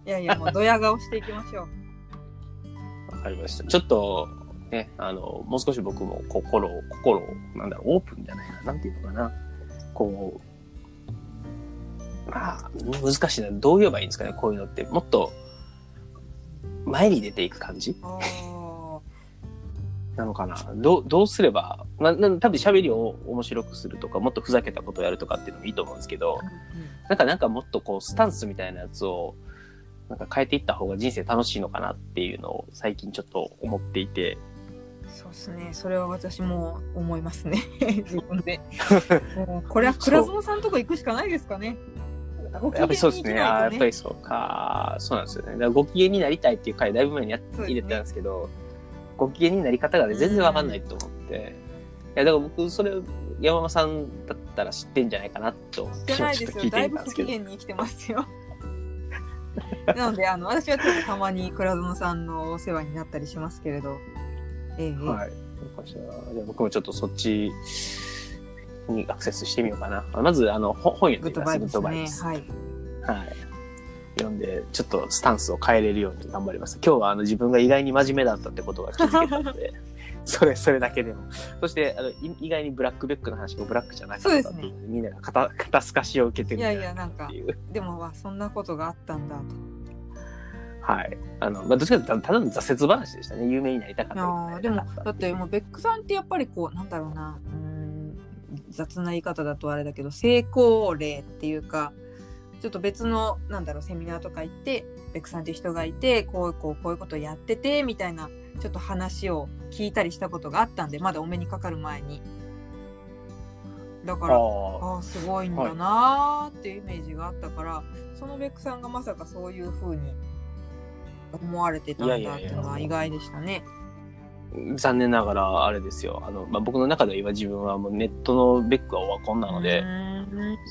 いやいや、もうドヤ顔していきましょう。わかりました。ちょっと、ね、あの、もう少し僕も心を、心を、なんだろう、オープンじゃないな、なんていうのかな。こう、まあ、難しいな。どう言えばいいんですかね、こういうのって。もっと、前に出ていく感じあなのかな。どう、どうすれば、な、な多分喋りを面白くするとか、もっとふざけたことをやるとかっていうのもいいと思うんですけどー、なんか、なんかもっとこう、スタンスみたいなやつを、なんか変えていった方が人生楽しいのかなっていうのを最近ちょっと思っていて、そうですね。それは私も思いますね。自分で。もうこれは倉園さんとこ行くしかないですかね。ご機嫌にやっぱりそうですね。やっぱり。りそうか。そうなんですよね。だからご機嫌になりたいっていう回だいぶ前にやっそうですね入れてたんですけど、ご機嫌になり方がね、全然わかんないと思って。いや、だから僕、それ、山間さんだったら知ってんじゃないかなと、じゃないですよ。だいぶ不機。嫌に生きてますよ。なので、あの、私はちょっとたまに倉園さんのお世話になったりしますけれど。ええはい。じゃあ僕もちょっとそっちにアクセスしてみようかな。あまず、あの、本本読んでみます。バイブですね。グッドバイブスはい。はい。読んで、ちょっとスタンスを変えれるように頑張ります。今日はあの自分が意外に真面目だったってことが気づけたので、それ、それだけでも。そして、あの、い意外にブラックベックの話がブラックじゃなかったっていそうですねみんなが肩、肩透かしを受けてるんじゃいやいやなんか。でも、まあ、そんなことがあったんだと。はい。あの、まあ、どっちかというと、ただの挫折話でしたね。有名になりたかったでもだってもうベックさんってやっぱりこうなんだろうなうーん雑な言い方だとあれだけど成功例っていうかちょっと別のなんだろうセミナーとか行ってベックさんっていう人がいてこうこうこういうことやっててみたいなちょっと話を聞いたりしたことがあったんでまだお目にかかる前にだからあああすごいんだなーっていうイメージがあったから、そのベックさんがまさかそういう風に思われてたんだっていうのは意外でしたね。あ、残念ながら、あれですよ。あの、まあ、僕の中では今自分はもうネットのベックはオワコンなので、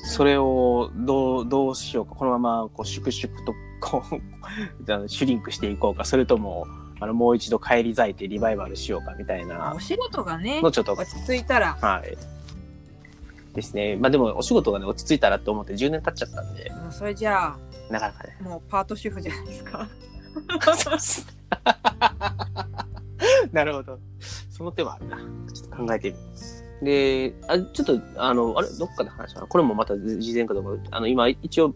それをどう、どうしようか。このまま、こう、粛々と、こう、シュリンクしていこうか。それとも、あの、もう一度帰り咲いてリバイバルしようか、みたいなお仕事がねのちょっと、落ち着いたらはい。ですね。まあでも、お仕事がね、落ち着いたらって思って10年経っちゃったんで、もうそれじゃあなかなかね。もうパート主婦じゃないですか。なるほど。その手はあるな。ちょっと考えてみます。で、あちょっと、あの、あれ、どっかで話したな。これもまた事前かと思う。あの、今、一応、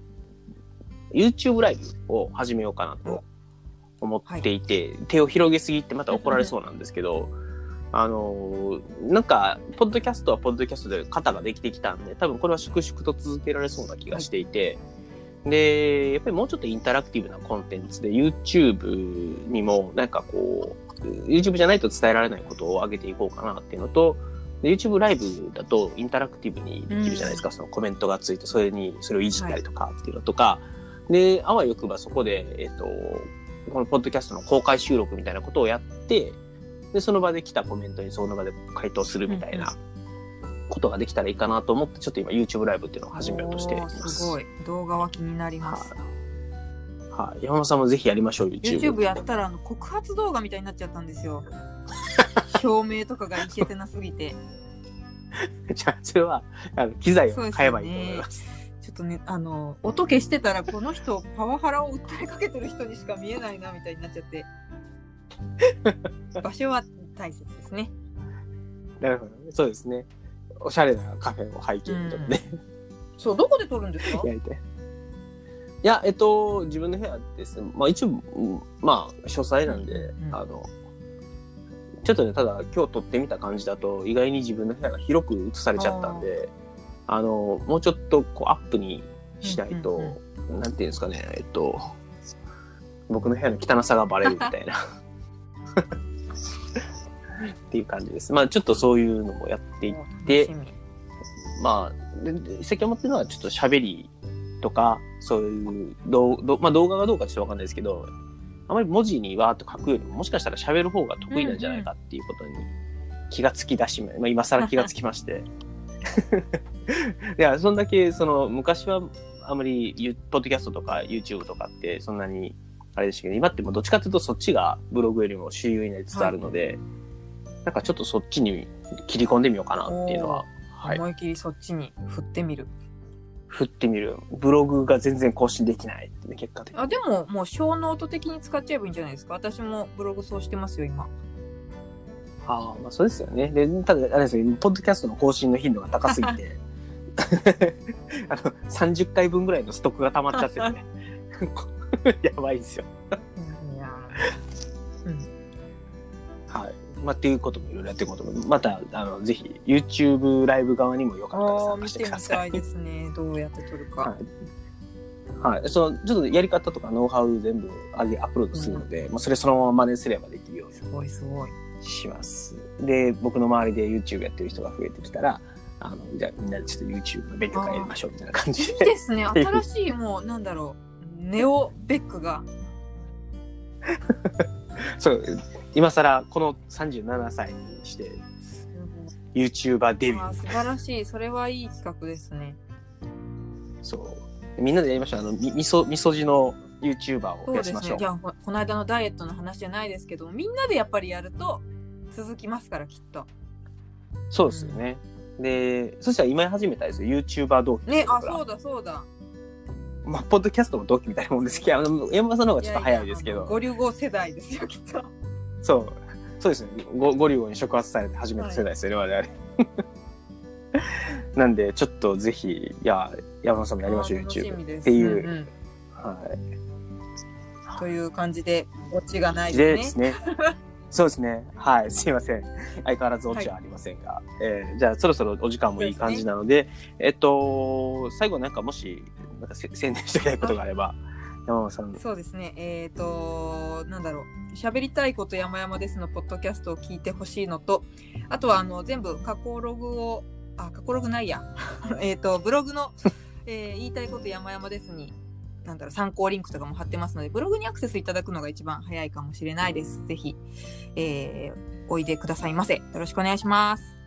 YouTube ライブを始めようかなと思っていて、手を広げすぎってまた怒られそうなんですけど、あの、なんか、ポッドキャストはポッドキャストで型ができてきたんで、多分これは粛々と続けられそうな気がしていて、で、やっぱりもうちょっとインタラクティブなコンテンツで YouTube にもなんかこう、YouTube じゃないと伝えられないことを上げていこうかなっていうのと、で YouTube ライブだとインタラクティブにできるじゃないですか、そのコメントがついて、それに、それをいじったりとかっていうのとか、で、あわよくばそこで、えっ、と、このポッドキャストの公開収録みたいなことをやって、で、その場で来たコメントにその場で回答するみたいなことができたらいいかなと思って、ちょっと今 YouTube ライブっていうのを始めようとしています。すごい。動画は気になりはいます。。はい。山本さんもぜひやりましょう、YouTube。YouTube やったらあの告発動画みたいになっちゃったんですよ。表明とかがいけてなすぎて。じゃあ、それは、あの、機材を買えばいいと思います。ちょっとね、あの、音消してたら、この人、パワハラを訴えかけてる人にしか見えないな、みたいになっちゃって。場所は大切ですね。なるほど。そうですね。おしゃれなカフェを背景にとってね、そう、どこで撮るんですか？い。いや、えっと、自分の部屋ですね。まあ一応、うんまあ、書斎なんで、うんうんあの、ちょっとね、ただ今日撮ってみた感じだと、意外に自分の部屋が広く映されちゃったんで、あの、もうちょっとこうアップにしないと、うんうんなんていうんですかね、えっと、僕の部屋の汚さがバレるみたいな。っていう感じです。まあちょっとそういうのもやっていって、まあ、でで最近思ってるのはちょっと喋りとか、そういう動どまあ、動画がどうかちょっとわかんないですけど、あまり文字にわーっと書くよりも、もしかしたら喋る方が得意なんじゃないかっていうことに気がつき出しま、まあ、今更気がつきまして。いや、そんだけ、その、昔はあまりユ、ポッドキャストとか YouTube とかってそんなに、あれでしたけど、今ってもうどっちかっていうとそっちがブログよりも主流になりつつあるので、なんかちょっとそっちに切り込んでみようかなっていうのは、はい。思い切りそっちに振ってみる。振ってみる。ブログが全然更新できないってね、結果的に。あ、でも、もう show note 的に使っちゃえばいいんじゃないですか。私もブログそうしてますよ、今。ああ、まあそうですよね。で、ただ、あれですよ、ポッドキャストの更新の頻度が高すぎて、あの、30回分ぐらいのストックが溜まっちゃっててね。やばいですよ。いやーうん。はい。まあ、っていうこともいろいろやっていこうと思う。また、あの、ぜひ、YouTube ライブ側にもよかったら参加見しててください。みたいですね。どうやって撮るか。はい。はい。その、ちょっとやり方とかノウハウ全部上げ、アップロードするので、まあ、それそのまま真似すればできるようにすごいすごい。します。で、僕の周りで YouTube やってる人が増えてきたら、あの、じゃあみんなでちょっと YouTube の勉強会やりましょうみたいな感いいじで。ですね。新しい、もう、なんだろう。ネオベックが。そう、今更この37歳にして、YouTuber デビュー。素晴らしい。それはいい企画ですね。そう。みんなでやりましょう。あの、み、みそ、みそじの YouTuber をやしましょう。じゃあ、ここの間のダイエットの話じゃないですけど、みんなでやっぱりやると続きますから、きっと。そうですよね。で、そしたら今始めたですよ。YouTuber 同期ですね、あ、そうだそうだ。まあ、ポッドキャストも同期みたいなもんですけど、あの、山田さんの方がちょっと早いですけど。ややあのゴリュゴ世代ですよ、きっと。そう。そうですね。ご、ご竜王に触発されて初めて世代ですよね、我々。なんで、ちょっとぜひ、いや、山田さんもやりましょう、YouTube。っていうんんはい。という感じで、オチがないでですね。すね。そうですね。はい。すいません。相変わらずオチはありませんが。えーじゃあ、そろそろお時間もいい感じなので、えっと、最後なんかもし、なんかせ宣伝しておきたいことがあれば、山本さん。そうですね。えっ、と、なんだろう。喋りたいこと山々ですのポッドキャストを聞いてほしいのと、あとはあの全部加工ログを、あ、加工ログないや。えっと、ブログの、えー言いたいこと山々ですに、なんだろう、参考リンクとかも貼ってますので、ブログにアクセスいただくのが一番早いかもしれないです。ぜひ、えーおいでくださいませ。よろしくお願いします。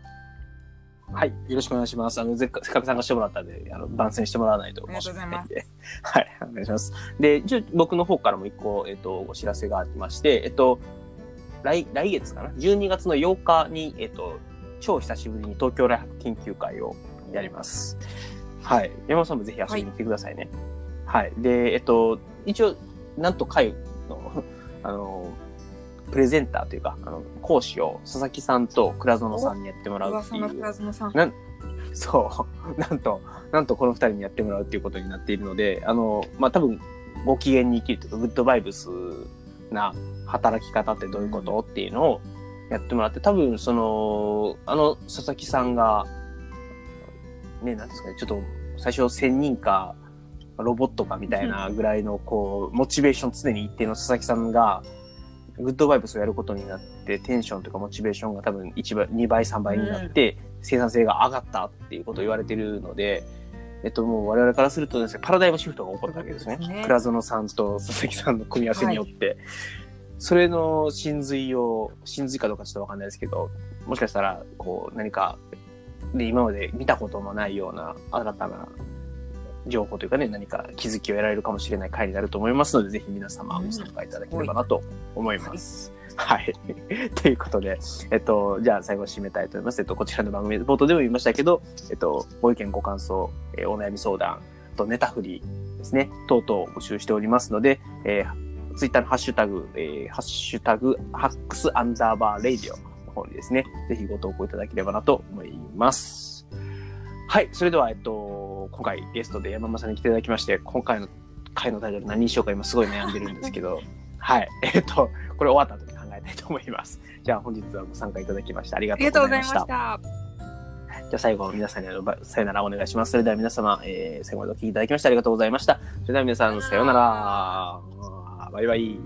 はい。よろしくお願いします。あの、せっかく参加してもらったんで、あの、番宣してもらわないと申し訳ないんで。はい。お願いします。で、一応僕の方からも一個、えっと、お知らせがありまして、えっと、来、来月かな ?12 月の8日に、えっと、超久しぶりに東京大学研究会をやります。はい。山本さんもぜひ遊びに来てくださいね。はい。で、えっと、一応、なんと会の、あの、プレゼンターというか、あの、講師を佐々木さんと倉園さんにやってもらうっていう。倉園さん。なんそう。なんと、なんとこの二人にやってもらうっていうことになっているので、あの、まあ、多分、ご機嫌に生きるというか、グッドバイブスな働き方ってどういうこと、っていうのをやってもらって、多分、その、あの、佐々木さんが、ね、なんですかね、ちょっと、最初1000人かロボットかみたいなぐらいの、こう、モチベーション常に一定の佐々木さんが、グッドバイブスをやることになって、テンションとかモチベーションが多分1倍、2倍、3倍になって、生産性が上がったっていうことを言われてるので、えっと、もう我々からするとですね、パラダイムシフトが起こるわけですね。ね倉園さんと佐々木さんの組み合わせによって。それの真髄を、真髄かどうかちょっとわかんないですけど、もしかしたら、こう、何か、で、今まで見たこともないような新たな情報というかね、何か気づきを得られるかもしれない回になると思いますので、ぜひ皆様ご参加いただければなと思います。はい。ということで、えっと、じゃあ最後締めたいと思います。えっと、こちらの番組、冒頭でも言いましたけど、えっと、ご意見、ご感想、えーお悩み相談、あとネタフリですね、等々募集しておりますので、えー、ツイッターのハッシュタグ、えー、ハッシュタグ、ハックスアンダーバーレイディオの方にですね、ぜひご投稿いただければなと思います。はい。それでは、えっと、今回ゲストで山間さんに来ていただきまして、今回の回のタイトル何にしようか今すごい悩んでるんですけど、はい。えっと、これ終わった後に考えたいと思います。じゃあ本日はご参加いただきましてありがとうごございまし。たた。じゃあ最後皆さんにさよならお願いします。それでは皆様、えー、最後までお聞きいただきましてありがとうございました。それでは皆さん、さようなら。バイバイ。